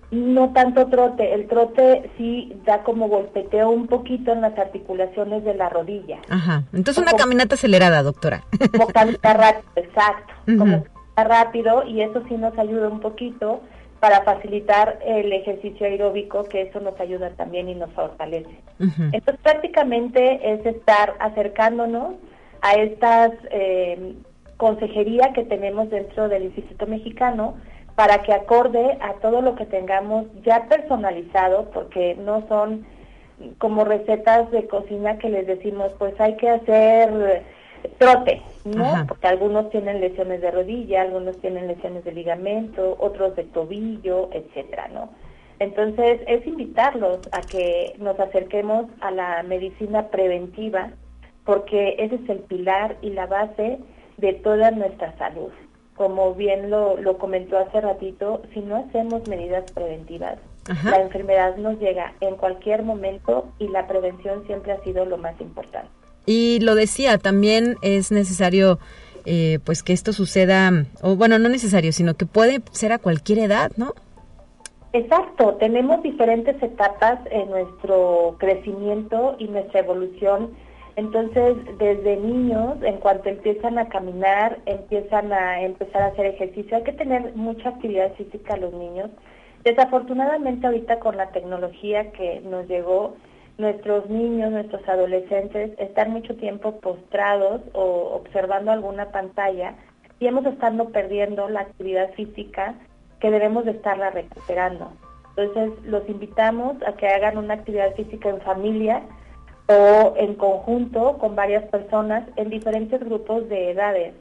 [SPEAKER 7] No tanto trote, el trote sí da como golpeteo un poquito en las articulaciones de la rodilla.
[SPEAKER 2] Ajá, entonces una caminata acelerada, doctora.
[SPEAKER 7] Como caminar rápido, exacto, como caminar rápido y eso sí nos ayuda un poquito para facilitar el ejercicio aeróbico, que eso nos ayuda también y nos fortalece. Entonces prácticamente es estar acercándonos a estas eh, consejería que tenemos dentro del Instituto Mexicano para que acorde a todo lo que tengamos ya personalizado, porque no son como recetas de cocina que les decimos, pues hay que hacer trote, ¿no? Porque algunos tienen lesiones de rodilla, algunos tienen lesiones de ligamento, otros de tobillo, etcétera, ¿no? Entonces es invitarlos a que nos acerquemos a la medicina preventiva porque ese es el pilar y la base de toda nuestra salud. Como bien lo, comentó hace ratito, si no hacemos medidas preventivas, la enfermedad nos llega en cualquier momento y la prevención siempre ha sido lo más importante.
[SPEAKER 2] Y lo decía, también es necesario eh, pues que esto suceda, o bueno, no necesario, sino que puede ser a cualquier edad, ¿no?
[SPEAKER 7] Exacto, tenemos diferentes etapas en nuestro crecimiento y nuestra evolución entonces, desde niños, en cuanto empiezan a caminar, empiezan a empezar a hacer ejercicio. Hay que tener mucha actividad física los niños. Desafortunadamente, ahorita con la tecnología que nos llegó, nuestros niños, nuestros adolescentes están mucho tiempo postrados o observando alguna pantalla y hemos estado perdiendo la actividad física que debemos de estarla recuperando. Entonces, los invitamos a que hagan una actividad física en familia o en conjunto con varias personas en diferentes grupos de edades.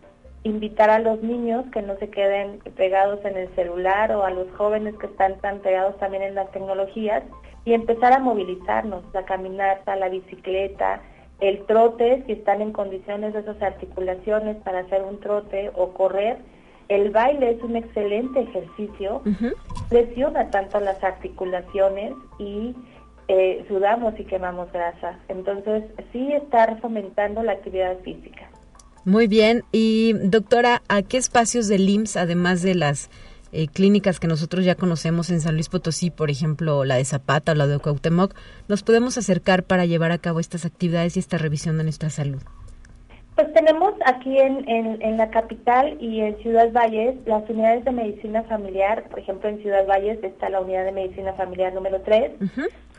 [SPEAKER 7] Invitar a los niños que no se queden pegados en el celular o a los jóvenes que están tan pegados también en las tecnologías y empezar a movilizarnos, la caminata, la bicicleta, el trote, si están en condiciones de esas articulaciones para hacer un trote o correr. El baile es un excelente ejercicio, presiona tanto las articulaciones y eh, sudamos y quemamos grasa. Entonces, sí estar fomentando la actividad física.
[SPEAKER 2] Muy bien. Y doctora, ¿a qué espacios del IMSS, además de las eh, clínicas que nosotros ya conocemos en San Luis Potosí, por ejemplo, la de Zapata o la de Cuauhtémoc, nos podemos acercar para llevar a cabo estas actividades y esta revisión de nuestra salud?
[SPEAKER 7] Pues tenemos aquí en, en, la capital y en Ciudad Valles las unidades de medicina familiar. Por ejemplo, en Ciudad Valles está la unidad de medicina familiar número 3.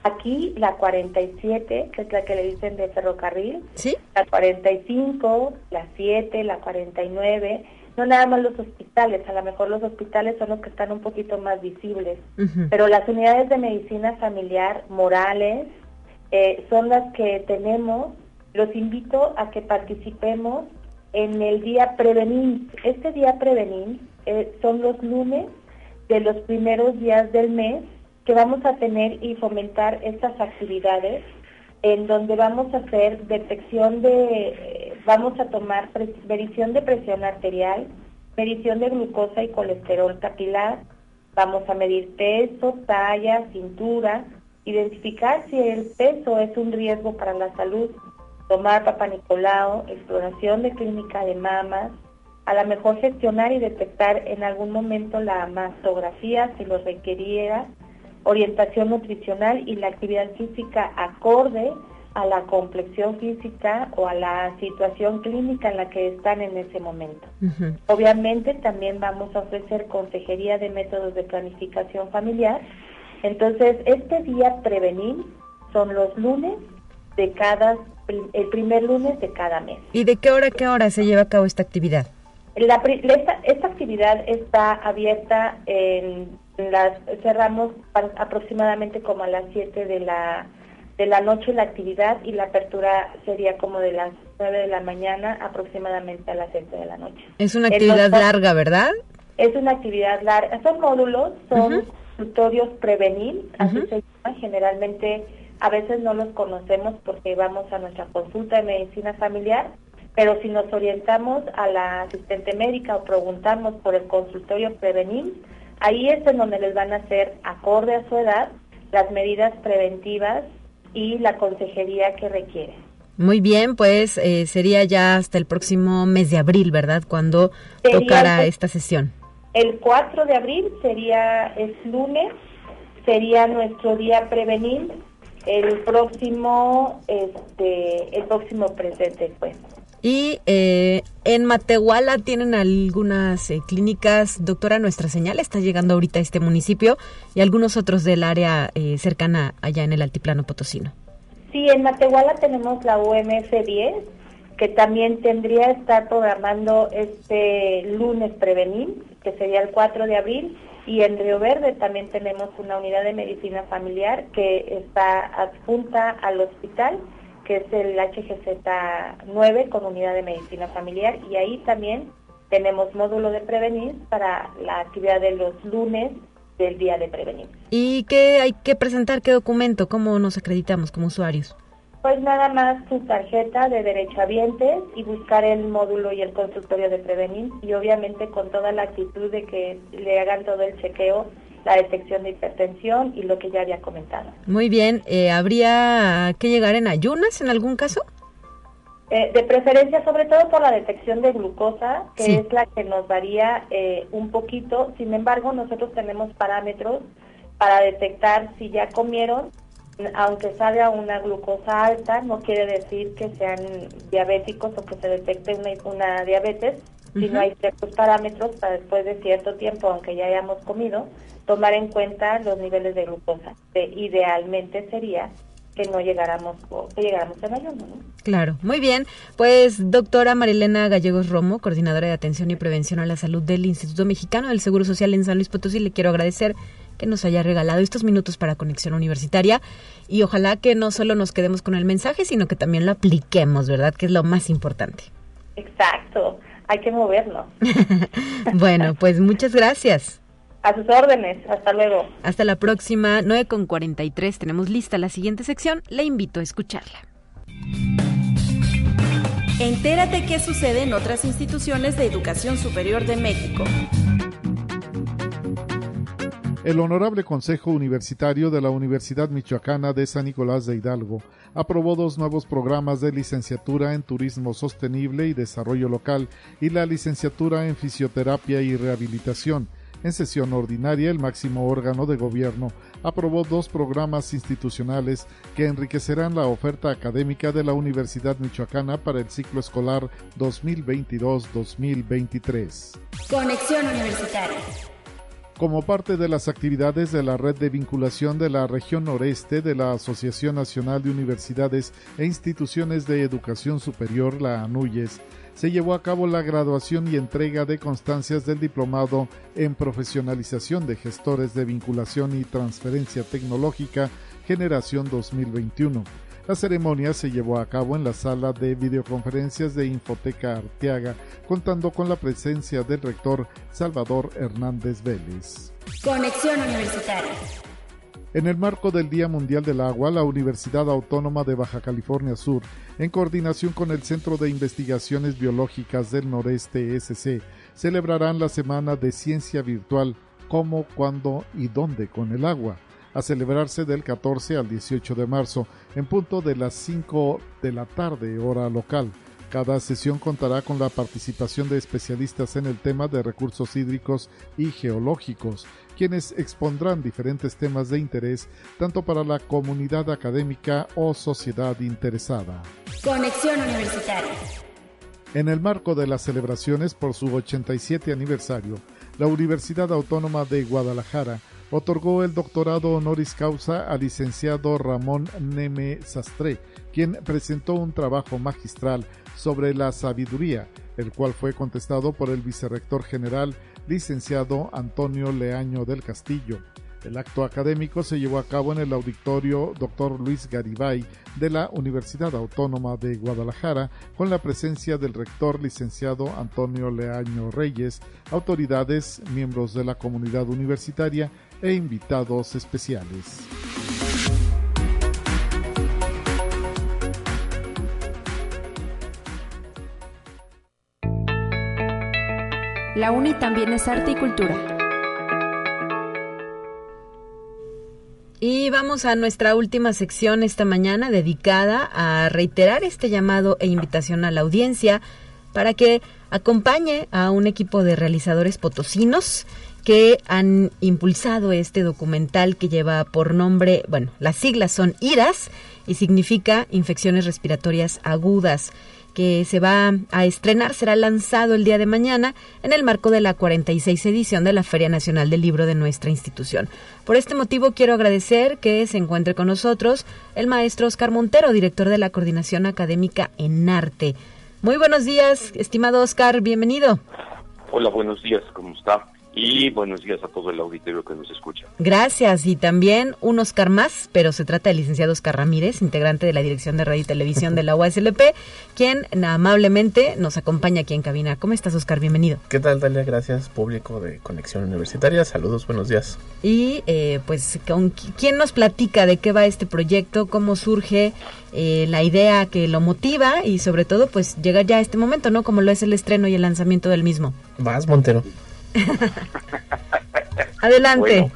[SPEAKER 7] Aquí la 47, que es la que le dicen de ferrocarril,
[SPEAKER 2] ¿Sí?
[SPEAKER 7] la 45, la 7, la 49, no nada más los hospitales, a lo mejor los hospitales son los que están un poquito más visibles, pero las unidades de medicina familiar morales eh, son las que tenemos. Los invito a que participemos en el día Prevenir. Este día Prevenir eh, son los lunes de los primeros días del mes que vamos a tener y fomentar estas actividades en donde vamos a hacer detección de, eh, vamos a tomar medición de presión arterial, medición de glucosa y colesterol capilar, vamos a medir peso, talla, cintura, identificar si el peso es un riesgo para la salud, tomar Papa Nicolau, exploración de clínica de mamas, a lo mejor gestionar y detectar en algún momento la mastografía si lo requeriera, orientación nutricional y la actividad física acorde a la complexión física o a la situación clínica en la que están en ese momento. Obviamente también vamos a ofrecer consejería de métodos de planificación familiar. Entonces, este día prevenir son los lunes de cada, el primer lunes de cada mes.
[SPEAKER 2] ¿Y de qué hora a qué hora se lleva a cabo esta actividad?
[SPEAKER 7] La, esta, esta actividad está abierta en las cerramos aproximadamente como a las 7 de la de la noche la actividad y la apertura sería como de las 9 de la mañana aproximadamente a las 7 de la noche.
[SPEAKER 2] Es una actividad larga, ¿verdad?
[SPEAKER 7] Es una actividad larga, son módulos, son
[SPEAKER 2] Ujú.
[SPEAKER 7] tutorios prevenir, así
[SPEAKER 2] Ujú.
[SPEAKER 7] se llama, generalmente a veces no los conocemos porque vamos a nuestra consulta de medicina familiar, pero si nos orientamos a la asistente médica o preguntamos por el consultorio prevenir, ahí es en donde les van a hacer, acorde a su edad, las medidas preventivas y la consejería que requiere.
[SPEAKER 2] Muy bien, pues eh, sería ya hasta el próximo mes de abril, ¿verdad? Cuando
[SPEAKER 7] Sería
[SPEAKER 2] tocara
[SPEAKER 7] el-
[SPEAKER 2] esta sesión.
[SPEAKER 7] El 4 de abril sería, es lunes, sería nuestro día prevenir. El próximo, este, el próximo presente, pues.
[SPEAKER 2] Y eh, en Matehuala tienen algunas eh, clínicas. Doctora, nuestra señal está llegando ahorita a este municipio y algunos otros del área eh, cercana allá en el altiplano potosino.
[SPEAKER 7] Sí, en Matehuala tenemos la UMF 10, que también tendría que estar programando este lunes prevenir, que sería el 4 de abril, y en Río Verde también tenemos una unidad de medicina familiar que está adjunta al hospital, que es el HGZ 9 con unidad de medicina familiar, y ahí también tenemos módulo de prevenir para la actividad de los lunes del día de prevenir.
[SPEAKER 2] ¿Y qué hay que presentar? ¿Qué documento? ¿Cómo nos acreditamos como usuarios?
[SPEAKER 7] Pues nada más su tarjeta de derechohabientes y buscar el módulo y el consultorio de prevenir y obviamente con toda la actitud de que le hagan todo el chequeo, la detección de hipertensión y lo que ya había comentado.
[SPEAKER 2] Muy bien, eh, ¿habría que llegar en ayunas en algún caso?
[SPEAKER 7] Eh, de preferencia, sobre todo por la detección de glucosa, que
[SPEAKER 2] Sí.
[SPEAKER 7] es la que nos varía eh, un poquito. Sin embargo, nosotros tenemos parámetros para detectar si ya comieron, aunque salga una glucosa alta, no quiere decir que sean diabéticos o que se detecte una, una diabetes, sino
[SPEAKER 2] Ujú.
[SPEAKER 7] hay ciertos parámetros para después de cierto tiempo, aunque ya hayamos comido, tomar en cuenta los niveles de glucosa. De- idealmente sería que no llegáramos, o que llegáramos en ayuno, ¿no?
[SPEAKER 2] Claro, muy bien. Pues doctora Marilena Gallegos Romo, coordinadora de atención y prevención a la salud del Instituto Mexicano del Seguro Social en San Luis Potosí, le quiero agradecer que nos haya regalado estos minutos para Conexión Universitaria y ojalá que no solo nos quedemos con el mensaje, sino que también lo apliquemos, ¿verdad? Que es lo más importante.
[SPEAKER 7] Exacto, hay que movernos.
[SPEAKER 2] bueno, pues muchas gracias.
[SPEAKER 7] A sus órdenes, hasta luego.
[SPEAKER 2] Hasta la próxima, 9 con 43. Tenemos lista la siguiente sección. Le invito a escucharla.
[SPEAKER 8] Entérate qué sucede en otras instituciones de educación superior de México.
[SPEAKER 9] El Honorable Consejo Universitario de la Universidad Michoacana de San Nicolás de Hidalgo aprobó dos nuevos programas de licenciatura en Turismo Sostenible y Desarrollo Local y la licenciatura en Fisioterapia y Rehabilitación. En sesión ordinaria, el máximo órgano de gobierno aprobó dos programas institucionales que enriquecerán la oferta académica de la Universidad Michoacana para el ciclo escolar 2022-2023.
[SPEAKER 8] Conexión Universitaria.
[SPEAKER 9] Como parte de las actividades de la red de vinculación de la región noreste de la Asociación Nacional de Universidades e Instituciones de Educación Superior, la ANUYES, se llevó a cabo la graduación y entrega de constancias del diplomado en profesionalización de gestores de vinculación y transferencia tecnológica Generación 2021. La ceremonia se llevó a cabo en la sala de videoconferencias de Infoteca Arteaga, contando con la presencia del rector Salvador Hernández Vélez.
[SPEAKER 8] Conexión Universitaria.
[SPEAKER 9] En el marco del Día Mundial del Agua, la Universidad Autónoma de Baja California Sur, en coordinación con el Centro de Investigaciones Biológicas del Noreste SC, celebrarán la Semana de Ciencia Virtual Cómo, Cuándo y Dónde con el Agua, a celebrarse del 14 al 18 de marzo, en punto de las 5 de la tarde, hora local. Cada sesión contará con la participación de especialistas en el tema de recursos hídricos y geológicos, quienes expondrán diferentes temas de interés tanto para la comunidad académica o sociedad interesada.
[SPEAKER 8] Conexión Universitaria.
[SPEAKER 9] En el marco de las celebraciones por su 87 aniversario, la Universidad Autónoma de Guadalajara otorgó el doctorado honoris causa al licenciado Ramón Neme Sastre, quien presentó un trabajo magistral sobre la sabiduría, el cual fue contestado por el vicerrector general licenciado Antonio Leaño del Castillo. El acto académico se llevó a cabo en el auditorio Dr. Luis Garibay de la Universidad Autónoma de Guadalajara con la presencia del rector licenciado Antonio Leaño Reyes, autoridades, miembros de la comunidad universitaria e invitados especiales.
[SPEAKER 3] La UNI también es arte y cultura.
[SPEAKER 2] Y vamos a nuestra última sección esta mañana dedicada a reiterar este llamado e invitación a la audiencia para que acompañe a un equipo de realizadores potosinos que han impulsado este documental que lleva por nombre, bueno, las siglas son IRAS y significa infecciones respiratorias agudas que se va a estrenar, será lanzado el día de mañana en el marco de la 46 edición de la Feria Nacional del Libro de nuestra institución. Por este motivo quiero agradecer que se encuentre con nosotros el maestro Oscar Montero, director de la Coordinación Académica en Arte. Muy buenos días, estimado Oscar, bienvenido.
[SPEAKER 10] Hola, buenos días, ¿cómo está? Y buenos días a todo el auditorio que nos escucha.
[SPEAKER 2] Gracias y también un Oscar más, pero se trata del licenciado Oscar Ramírez, integrante de la Dirección de Radio y Televisión de la UASLP, quien amablemente nos acompaña aquí en cabina. ¿Cómo estás Oscar? Bienvenido.
[SPEAKER 11] ¿Qué tal Dalia? Gracias público de Conexión Universitaria. Saludos, buenos días.
[SPEAKER 2] Y eh, pues, ¿con ¿quién nos platica de qué va este proyecto? ¿Cómo surge eh, la idea que lo motiva? Y sobre todo, pues llegar ya a este momento, ¿no? Como lo es el estreno y el lanzamiento del mismo.
[SPEAKER 11] Vas, Montero.
[SPEAKER 2] Adelante.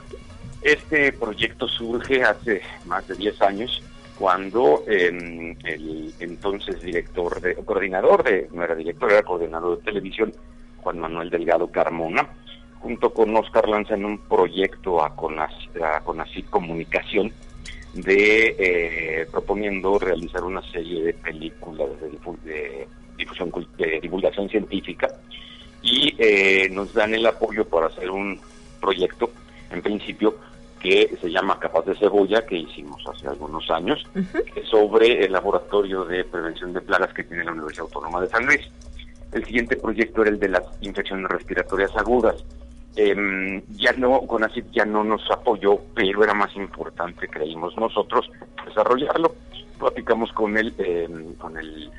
[SPEAKER 10] este proyecto surge hace más de 10 años cuando em, el entonces director, de, coordinador de, no era director, era coordinador de televisión, Juan Manuel Delgado Carmona, junto con Oscar lanzan un proyecto a Conacid Comunicación de eh, proponiendo realizar una serie de películas de, difusión de divulgación científica y eh, nos dan el apoyo para hacer un proyecto, en principio, que se llama Capaz de Cebolla, que hicimos hace algunos años, sobre el laboratorio de prevención de plagas que tiene la Universidad Autónoma de San Luis. El siguiente proyecto era el de las infecciones respiratorias agudas. Eh, ya no, CONACYT ya no nos apoyó, pero era más importante, creímos nosotros, desarrollarlo. Platicamos con él, em, con el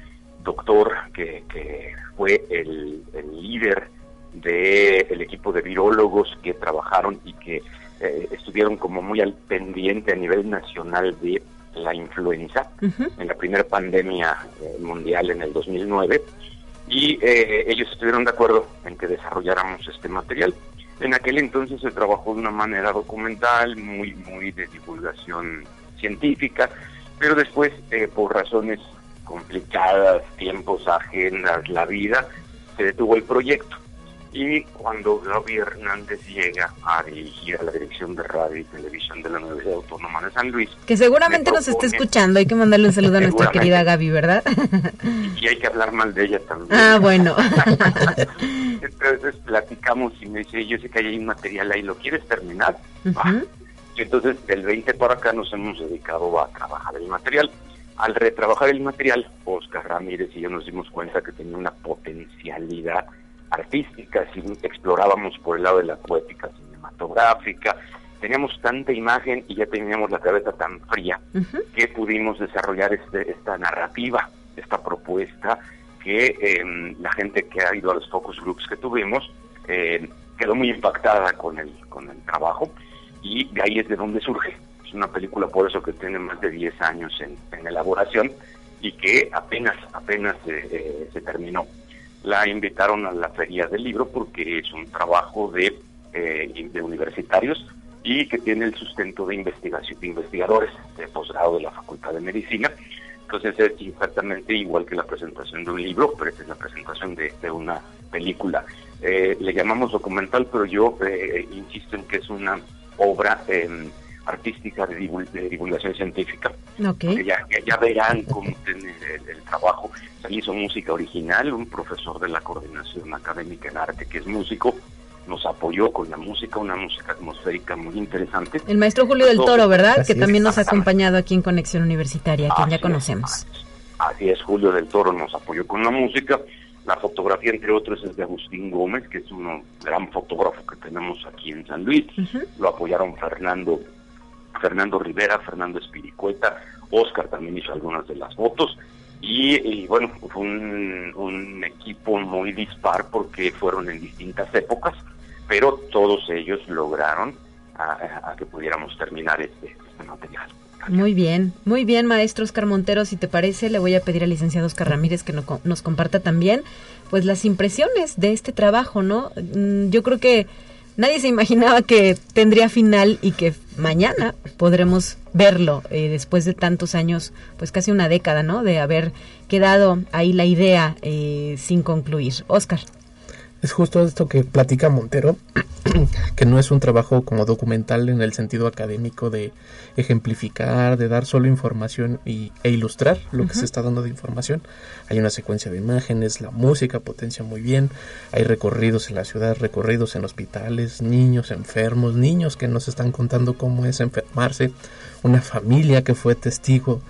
[SPEAKER 10] doctor que, que fue el, líder del equipo de virólogos que trabajaron y que eh, estuvieron como muy al pendiente a nivel nacional de la influenza en la primera pandemia eh, mundial en el 2009 y eh, ellos estuvieron de acuerdo en que desarrolláramos este material. En aquel entonces se trabajó de una manera documental, muy, muy de divulgación científica, pero después, por razones complicadas, tiempos, agendas, la vida, se detuvo el proyecto. Y cuando Gaby Hernández llega a dirigir a la dirección de radio y televisión de la Universidad Autónoma de San Luis.
[SPEAKER 2] Que seguramente nos está escuchando, hay que mandarle un saludo a nuestra querida Gaby, ¿verdad?
[SPEAKER 10] Y hay que hablar mal de ella también.
[SPEAKER 2] Ah, bueno.
[SPEAKER 10] Entonces platicamos y me dice, yo sé que hay un material ahí, ¿lo quieres terminar? Y entonces del 20 para acá nos hemos dedicado a trabajar el material. Al retrabajar el material, Oscar Ramírez y yo nos dimos cuenta que tenía una potencialidad artística, si explorábamos por el lado de la poética cinematográfica, teníamos tanta imagen y ya teníamos la cabeza tan fría que pudimos desarrollar este, esta narrativa, esta propuesta que em, la gente que ha ido a los focus groups que tuvimos em, quedó muy impactada con el, con el trabajo y de ahí es de donde surge. Una película por eso que tiene más de 10 años en, elaboración y que apenas, apenas eh, se terminó la invitaron a la feria del libro porque es un trabajo de, eh, de universitarios y que tiene el sustento de investigación de investigadores de posgrado de la Facultad de Medicina. Entonces es exactamente igual que la presentación de un libro, pero esta es la presentación de, una película. Eh, le llamamos documental, pero yo eh, insisto en que es una obra em, artística de, divulgación científica.
[SPEAKER 2] Okay.
[SPEAKER 10] Ya, ya, verán cómo tiene el, trabajo. Se hizo música original, un profesor de la coordinación académica en arte que es músico, nos apoyó con la música, una música atmosférica muy interesante.
[SPEAKER 2] El maestro Julio del Toro, ¿verdad? que también nos ha acompañado aquí en Conexión Universitaria, quien ya conocemos.
[SPEAKER 10] así es, Julio del Toro nos apoyó con la música. La fotografía, entre otros, es de Agustín Gómez, que es un gran fotógrafo que tenemos aquí en San Luis. Lo apoyaron Fernando Fernando Rivera, Fernando Espiricueta, Oscar también hizo algunas de las fotos. Y, bueno, fue un, equipo muy dispar porque fueron en distintas épocas, pero todos ellos lograron a, que pudiéramos terminar este, este, material.
[SPEAKER 2] Muy bien, muy bien, maestro Oscar Montero. Si te parece, le voy a pedir al licenciado Oscar Ramírez que nos comparta también, pues, las impresiones de este trabajo, ¿no? Mm, yo creo que nadie se imaginaba que tendría final y que mañana podremos verlo eh, después de tantos años, pues casi una década, ¿no? De haber quedado ahí la idea eh, sin concluir. Oscar.
[SPEAKER 11] Es justo esto que platica Montero, que no es un trabajo como documental en el sentido académico de ejemplificar, de dar solo información y, e ilustrar lo que se está dando de información. Hay una secuencia de imágenes, la música potencia muy bien, hay recorridos en la ciudad, recorridos en hospitales, niños enfermos, niños que nos están contando cómo es enfermarse, una familia que fue testigo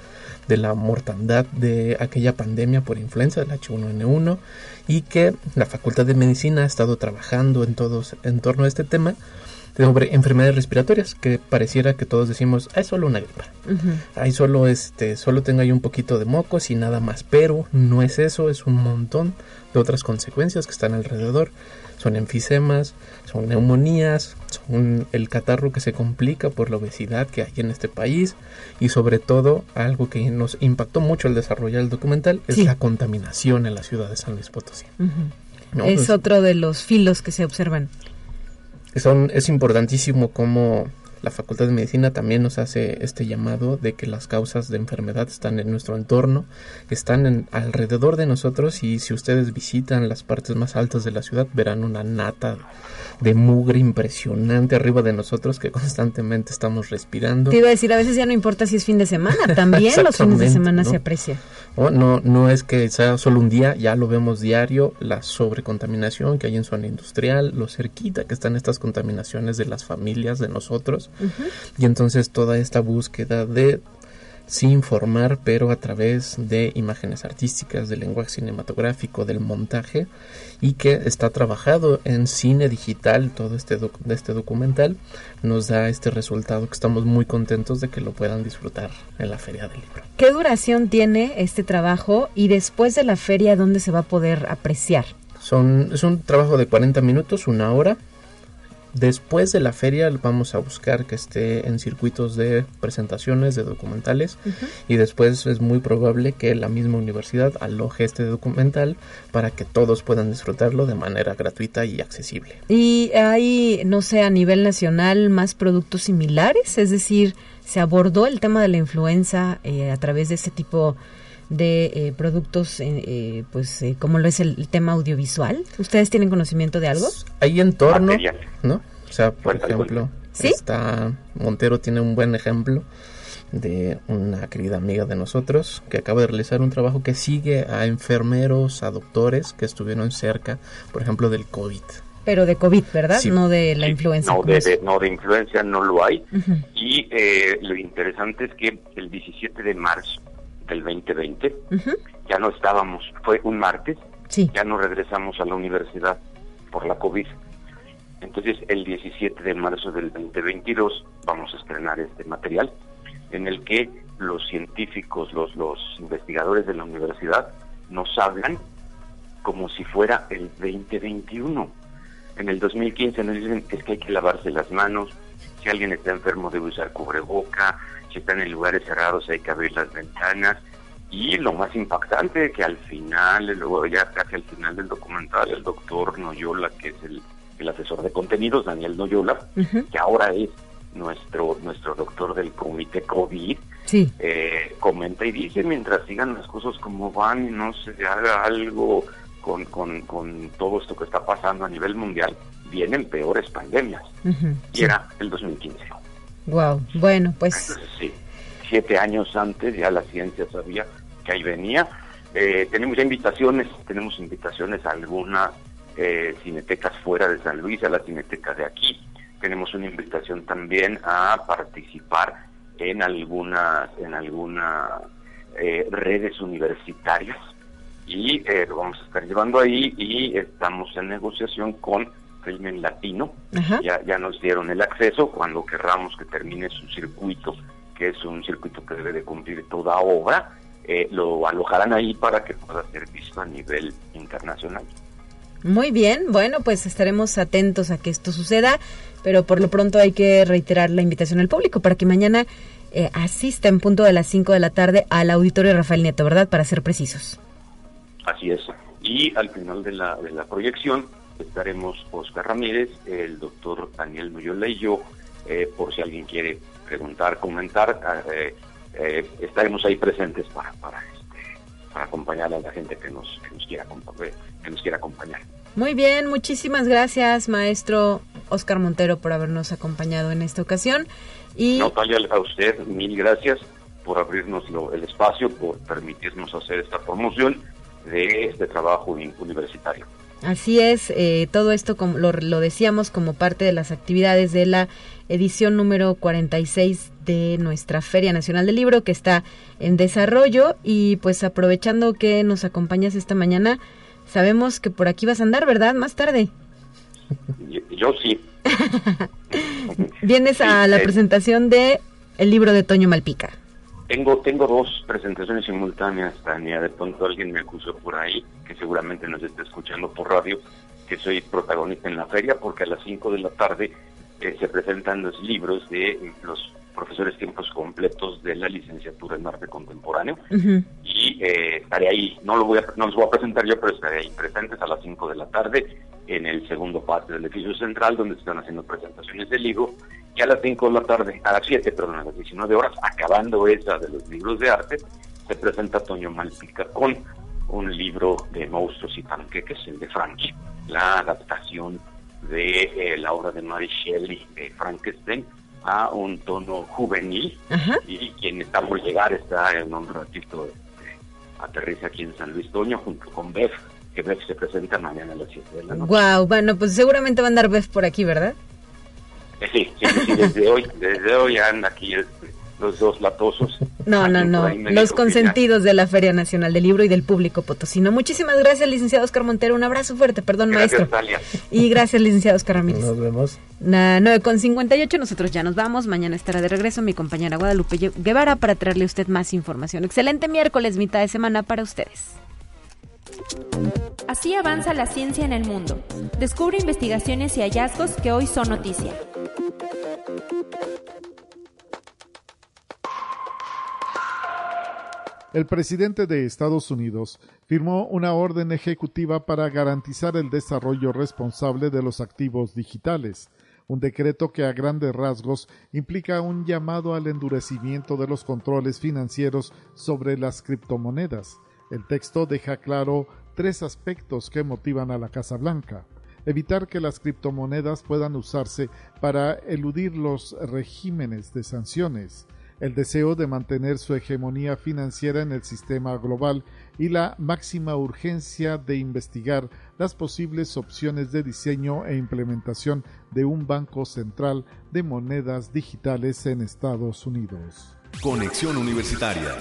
[SPEAKER 11] de la mortandad de aquella pandemia por influenza del H1N1 y que la Facultad de Medicina ha estado trabajando en todos en torno a este tema sobre enfermedades respiratorias que pareciera que todos decimos es solo una gripa hay solo este solo tengo ahí un poquito de mocos y nada más. Pero no es eso es un montón de otras consecuencias que están alrededor son enfisemas, son neumonías, son el catarro que se complica por la obesidad que hay en este país y sobre todo algo que nos impactó mucho al desarrollar el documental es la contaminación en la ciudad de San Luis Potosí.
[SPEAKER 2] es pues otro de los filos que se observan.
[SPEAKER 11] Son, es importantísimo cómo la Facultad de Medicina también nos hace este llamado de que las causas de enfermedad están en nuestro entorno, están en, alrededor de nosotros y si ustedes visitan las partes más altas de la ciudad verán una nata de mugre impresionante arriba de nosotros que constantemente estamos respirando.
[SPEAKER 2] Te iba a decir, a veces ya no importa si es fin de semana, también los fines de semana se aprecia.
[SPEAKER 11] no, no es que sea solo un día, ya lo vemos diario, la sobrecontaminación que hay en zona industrial, lo cerquita que están estas contaminaciones de las familias, de nosotros, y entonces toda esta búsqueda de sin informar, pero a través de imágenes artísticas, del lenguaje cinematográfico, del montaje, y que está trabajado en cine digital, todo este, de este documental, nos da este resultado que estamos muy contentos de que lo puedan disfrutar en la Feria del Libro.
[SPEAKER 2] ¿Qué duración tiene este trabajo y después de la feria dónde se va a poder apreciar?
[SPEAKER 11] Son, es un trabajo de 40 minutos, una hora, Después de la feria vamos a buscar que esté en circuitos de presentaciones de documentales y después es muy probable que la misma universidad aloje este documental para que todos puedan disfrutarlo de manera gratuita y accesible.
[SPEAKER 2] ¿Y hay, no sé, a nivel nacional más productos similares? Es decir, ¿se abordó el tema de la influenza eh, a través de este tipo de eh, productos, eh, eh, pues como lo es el, tema audiovisual. ¿Ustedes tienen conocimiento de algo?
[SPEAKER 11] Hay entorno, ¿no? O sea, por ejemplo, está Montero tiene un buen ejemplo de una querida amiga de nosotros que acaba de realizar un trabajo que sigue a enfermeros, a doctores que estuvieron cerca, por ejemplo, del COVID.
[SPEAKER 2] Pero de COVID, ¿verdad? No de la influenza.
[SPEAKER 10] No de, no, de influencia no lo hay. Y eh, lo interesante es que el 17 de marzo del 2020 ya no estábamos, fue un martes, ya no regresamos a la universidad por la COVID. Entonces, el 17 de marzo del 2022 vamos a estrenar este material en el que los científicos, los, los investigadores de la universidad nos hablan como si fuera el 2021. En el 2015 nos dicen es que hay que lavarse las manos, si alguien está enfermo debe usar cubreboca, si están en lugares cerrados hay que abrir las ventanas. Y lo más impactante, que al final, luego ya casi al final del documental, el doctor Noyola, que es el, asesor de contenidos, Daniel Noyola, que ahora es nuestro nuestro doctor del comité COVID, eh, comenta y dice, mientras sigan las cosas como van y no se haga algo con, con, con todo esto que está pasando a nivel mundial, vienen peores pandemias. y era el 2015.
[SPEAKER 2] Wow, bueno, pues...
[SPEAKER 10] sí, siete años antes ya la ciencia sabía que ahí venía. Eh, tenemos ya invitaciones, tenemos invitaciones a algunas eh, cinetecas fuera de San Luis, a la cineteca de aquí, tenemos una invitación también a participar en algunas en algunas eh, redes universitarias y eh, lo vamos a estar llevando ahí y estamos en negociación con Filmen Latino ya ya nos dieron el acceso cuando querramos que termine su circuito que es un circuito que debe de cumplir toda obra eh, lo alojarán ahí para que pueda ser visto a nivel internacional
[SPEAKER 2] muy bien, bueno, pues estaremos atentos a que esto suceda, pero por lo pronto hay que reiterar la invitación al público para que mañana eh, asista en punto de las 5 de la tarde al auditorio Rafael Nieto, ¿verdad? Para ser precisos.
[SPEAKER 10] Así es. Y al final de la, de la proyección estaremos Oscar Ramírez, el doctor Daniel Noyola y yo, eh, por si alguien quiere preguntar, comentar, eh, estaremos ahí presentes para, para, este, para acompañar a la gente que nos, que nos quiera acompañar que nos quiera acompañar.
[SPEAKER 2] Muy bien, muchísimas gracias, maestro Oscar Montero, por habernos acompañado en esta ocasión.
[SPEAKER 10] Y... Natalia, a usted mil gracias por abrirnos el espacio, por permitirnos hacer esta promoción de este trabajo universitario.
[SPEAKER 2] Así es, eh, todo esto como lo, lo, decíamos como parte de las actividades de la edición número 46 de nuestra Feria Nacional del Libro que está en desarrollo y pues aprovechando que nos acompañas esta mañana, Sabemos que por aquí vas a andar, ¿verdad? Más tarde.
[SPEAKER 10] Yo, sí.
[SPEAKER 2] Vienes a la presentación de el libro de Toño Malpica.
[SPEAKER 10] Tengo, tengo dos presentaciones simultáneas, Tania. De pronto alguien me acusó por ahí, que seguramente nos está escuchando por radio, que soy protagonista en la feria, porque a las 5 de la tarde eh, se presentan los libros de los profesores tiempos completos de la licenciatura en arte contemporáneo. Y eh, estaré ahí, no, lo voy a, no los voy a presentar yo, pero estaré ahí presentes a las 5 de la tarde en el segundo parte del edificio central donde se están haciendo presentaciones del libro y a las 5 de la tarde, a las 7, perdón, a las 19 horas, acabando esa de los libros de arte, se presenta Toño Malpica con un libro de monstruos y panqueques, el de Franchi, la adaptación de eh, la obra de Mary Shelley de Frankenstein a un tono juvenil y quien está por llegar está en un ratito este, aterriza aquí en San Luis Toño junto con Beth, que Beth se presenta mañana a las 7 de la noche.
[SPEAKER 2] Wow, bueno, pues seguramente va a andar Beth por aquí, ¿verdad?
[SPEAKER 10] Eh, sí, sí, sí, desde hoy, desde hoy anda aquí este, los dos latosos.
[SPEAKER 2] No, no, no, los consentidos de la Feria Nacional del Libro y del público potosino. Muchísimas gracias, licenciado Oscar Montero. Un abrazo fuerte, perdón, maestro. Y gracias, licenciado Oscar Ramírez.
[SPEAKER 11] Nos vemos.
[SPEAKER 2] Na, 9 con 58, nosotros ya nos vamos. Mañana estará de regreso mi compañera Guadalupe Guevara para traerle a usted más información. Excelente miércoles, mitad de semana para ustedes.
[SPEAKER 3] Así avanza la ciencia en el mundo. Descubre investigaciones y hallazgos que hoy son noticia.
[SPEAKER 9] el presidente de Estados Unidos firmó una orden ejecutiva para garantizar el desarrollo responsable de los activos digitales, un decreto que a grandes rasgos implica un llamado al endurecimiento de los controles financieros sobre las criptomonedas. El texto deja claro tres aspectos que motivan a la Casa Blanca evitar que las criptomonedas puedan usarse para eludir los regímenes de sanciones, el deseo de mantener su hegemonía financiera en el sistema global y la máxima urgencia de investigar las posibles opciones de diseño e implementación de un banco central de monedas digitales en Estados Unidos.
[SPEAKER 1] Conexión Universitaria.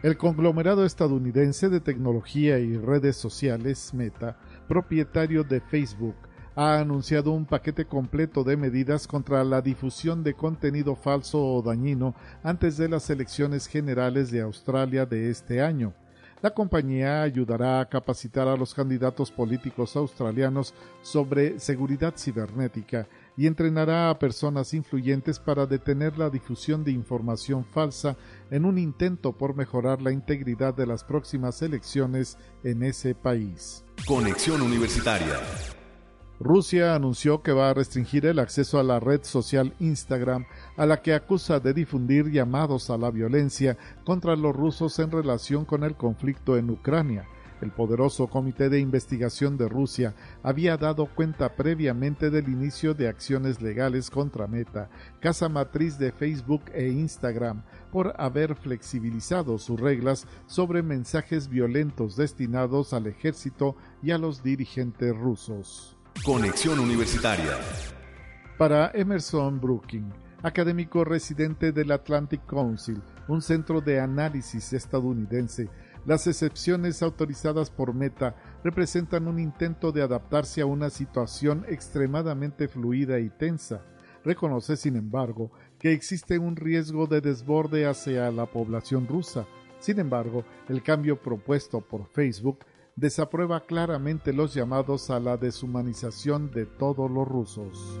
[SPEAKER 9] El conglomerado estadounidense de tecnología y redes sociales, Meta, propietario de Facebook, ha anunciado un paquete completo de medidas contra la difusión de contenido falso o dañino antes de las elecciones generales de Australia de este año. La compañía ayudará a capacitar a los candidatos políticos australianos sobre seguridad cibernética y entrenará a personas influyentes para detener la difusión de información falsa en un intento por mejorar la integridad de las próximas elecciones en ese país.
[SPEAKER 1] Conexión Universitaria.
[SPEAKER 9] Rusia anunció que va a restringir el acceso a la red social Instagram, a la que acusa de difundir llamados a la violencia contra los rusos en relación con el conflicto en Ucrania. El poderoso Comité de Investigación de Rusia había dado cuenta previamente del inicio de acciones legales contra Meta, casa matriz de Facebook e Instagram, por haber flexibilizado sus reglas sobre mensajes violentos destinados al ejército y a los dirigentes rusos.
[SPEAKER 1] Conexión Universitaria.
[SPEAKER 9] Para Emerson Brooking, académico residente del Atlantic Council, un centro de análisis estadounidense, las excepciones autorizadas por Meta representan un intento de adaptarse a una situación extremadamente fluida y tensa. Reconoce, sin embargo, que existe un riesgo de desborde hacia la población rusa. Sin embargo, el cambio propuesto por Facebook desaprueba claramente los llamados a la deshumanización de todos los rusos.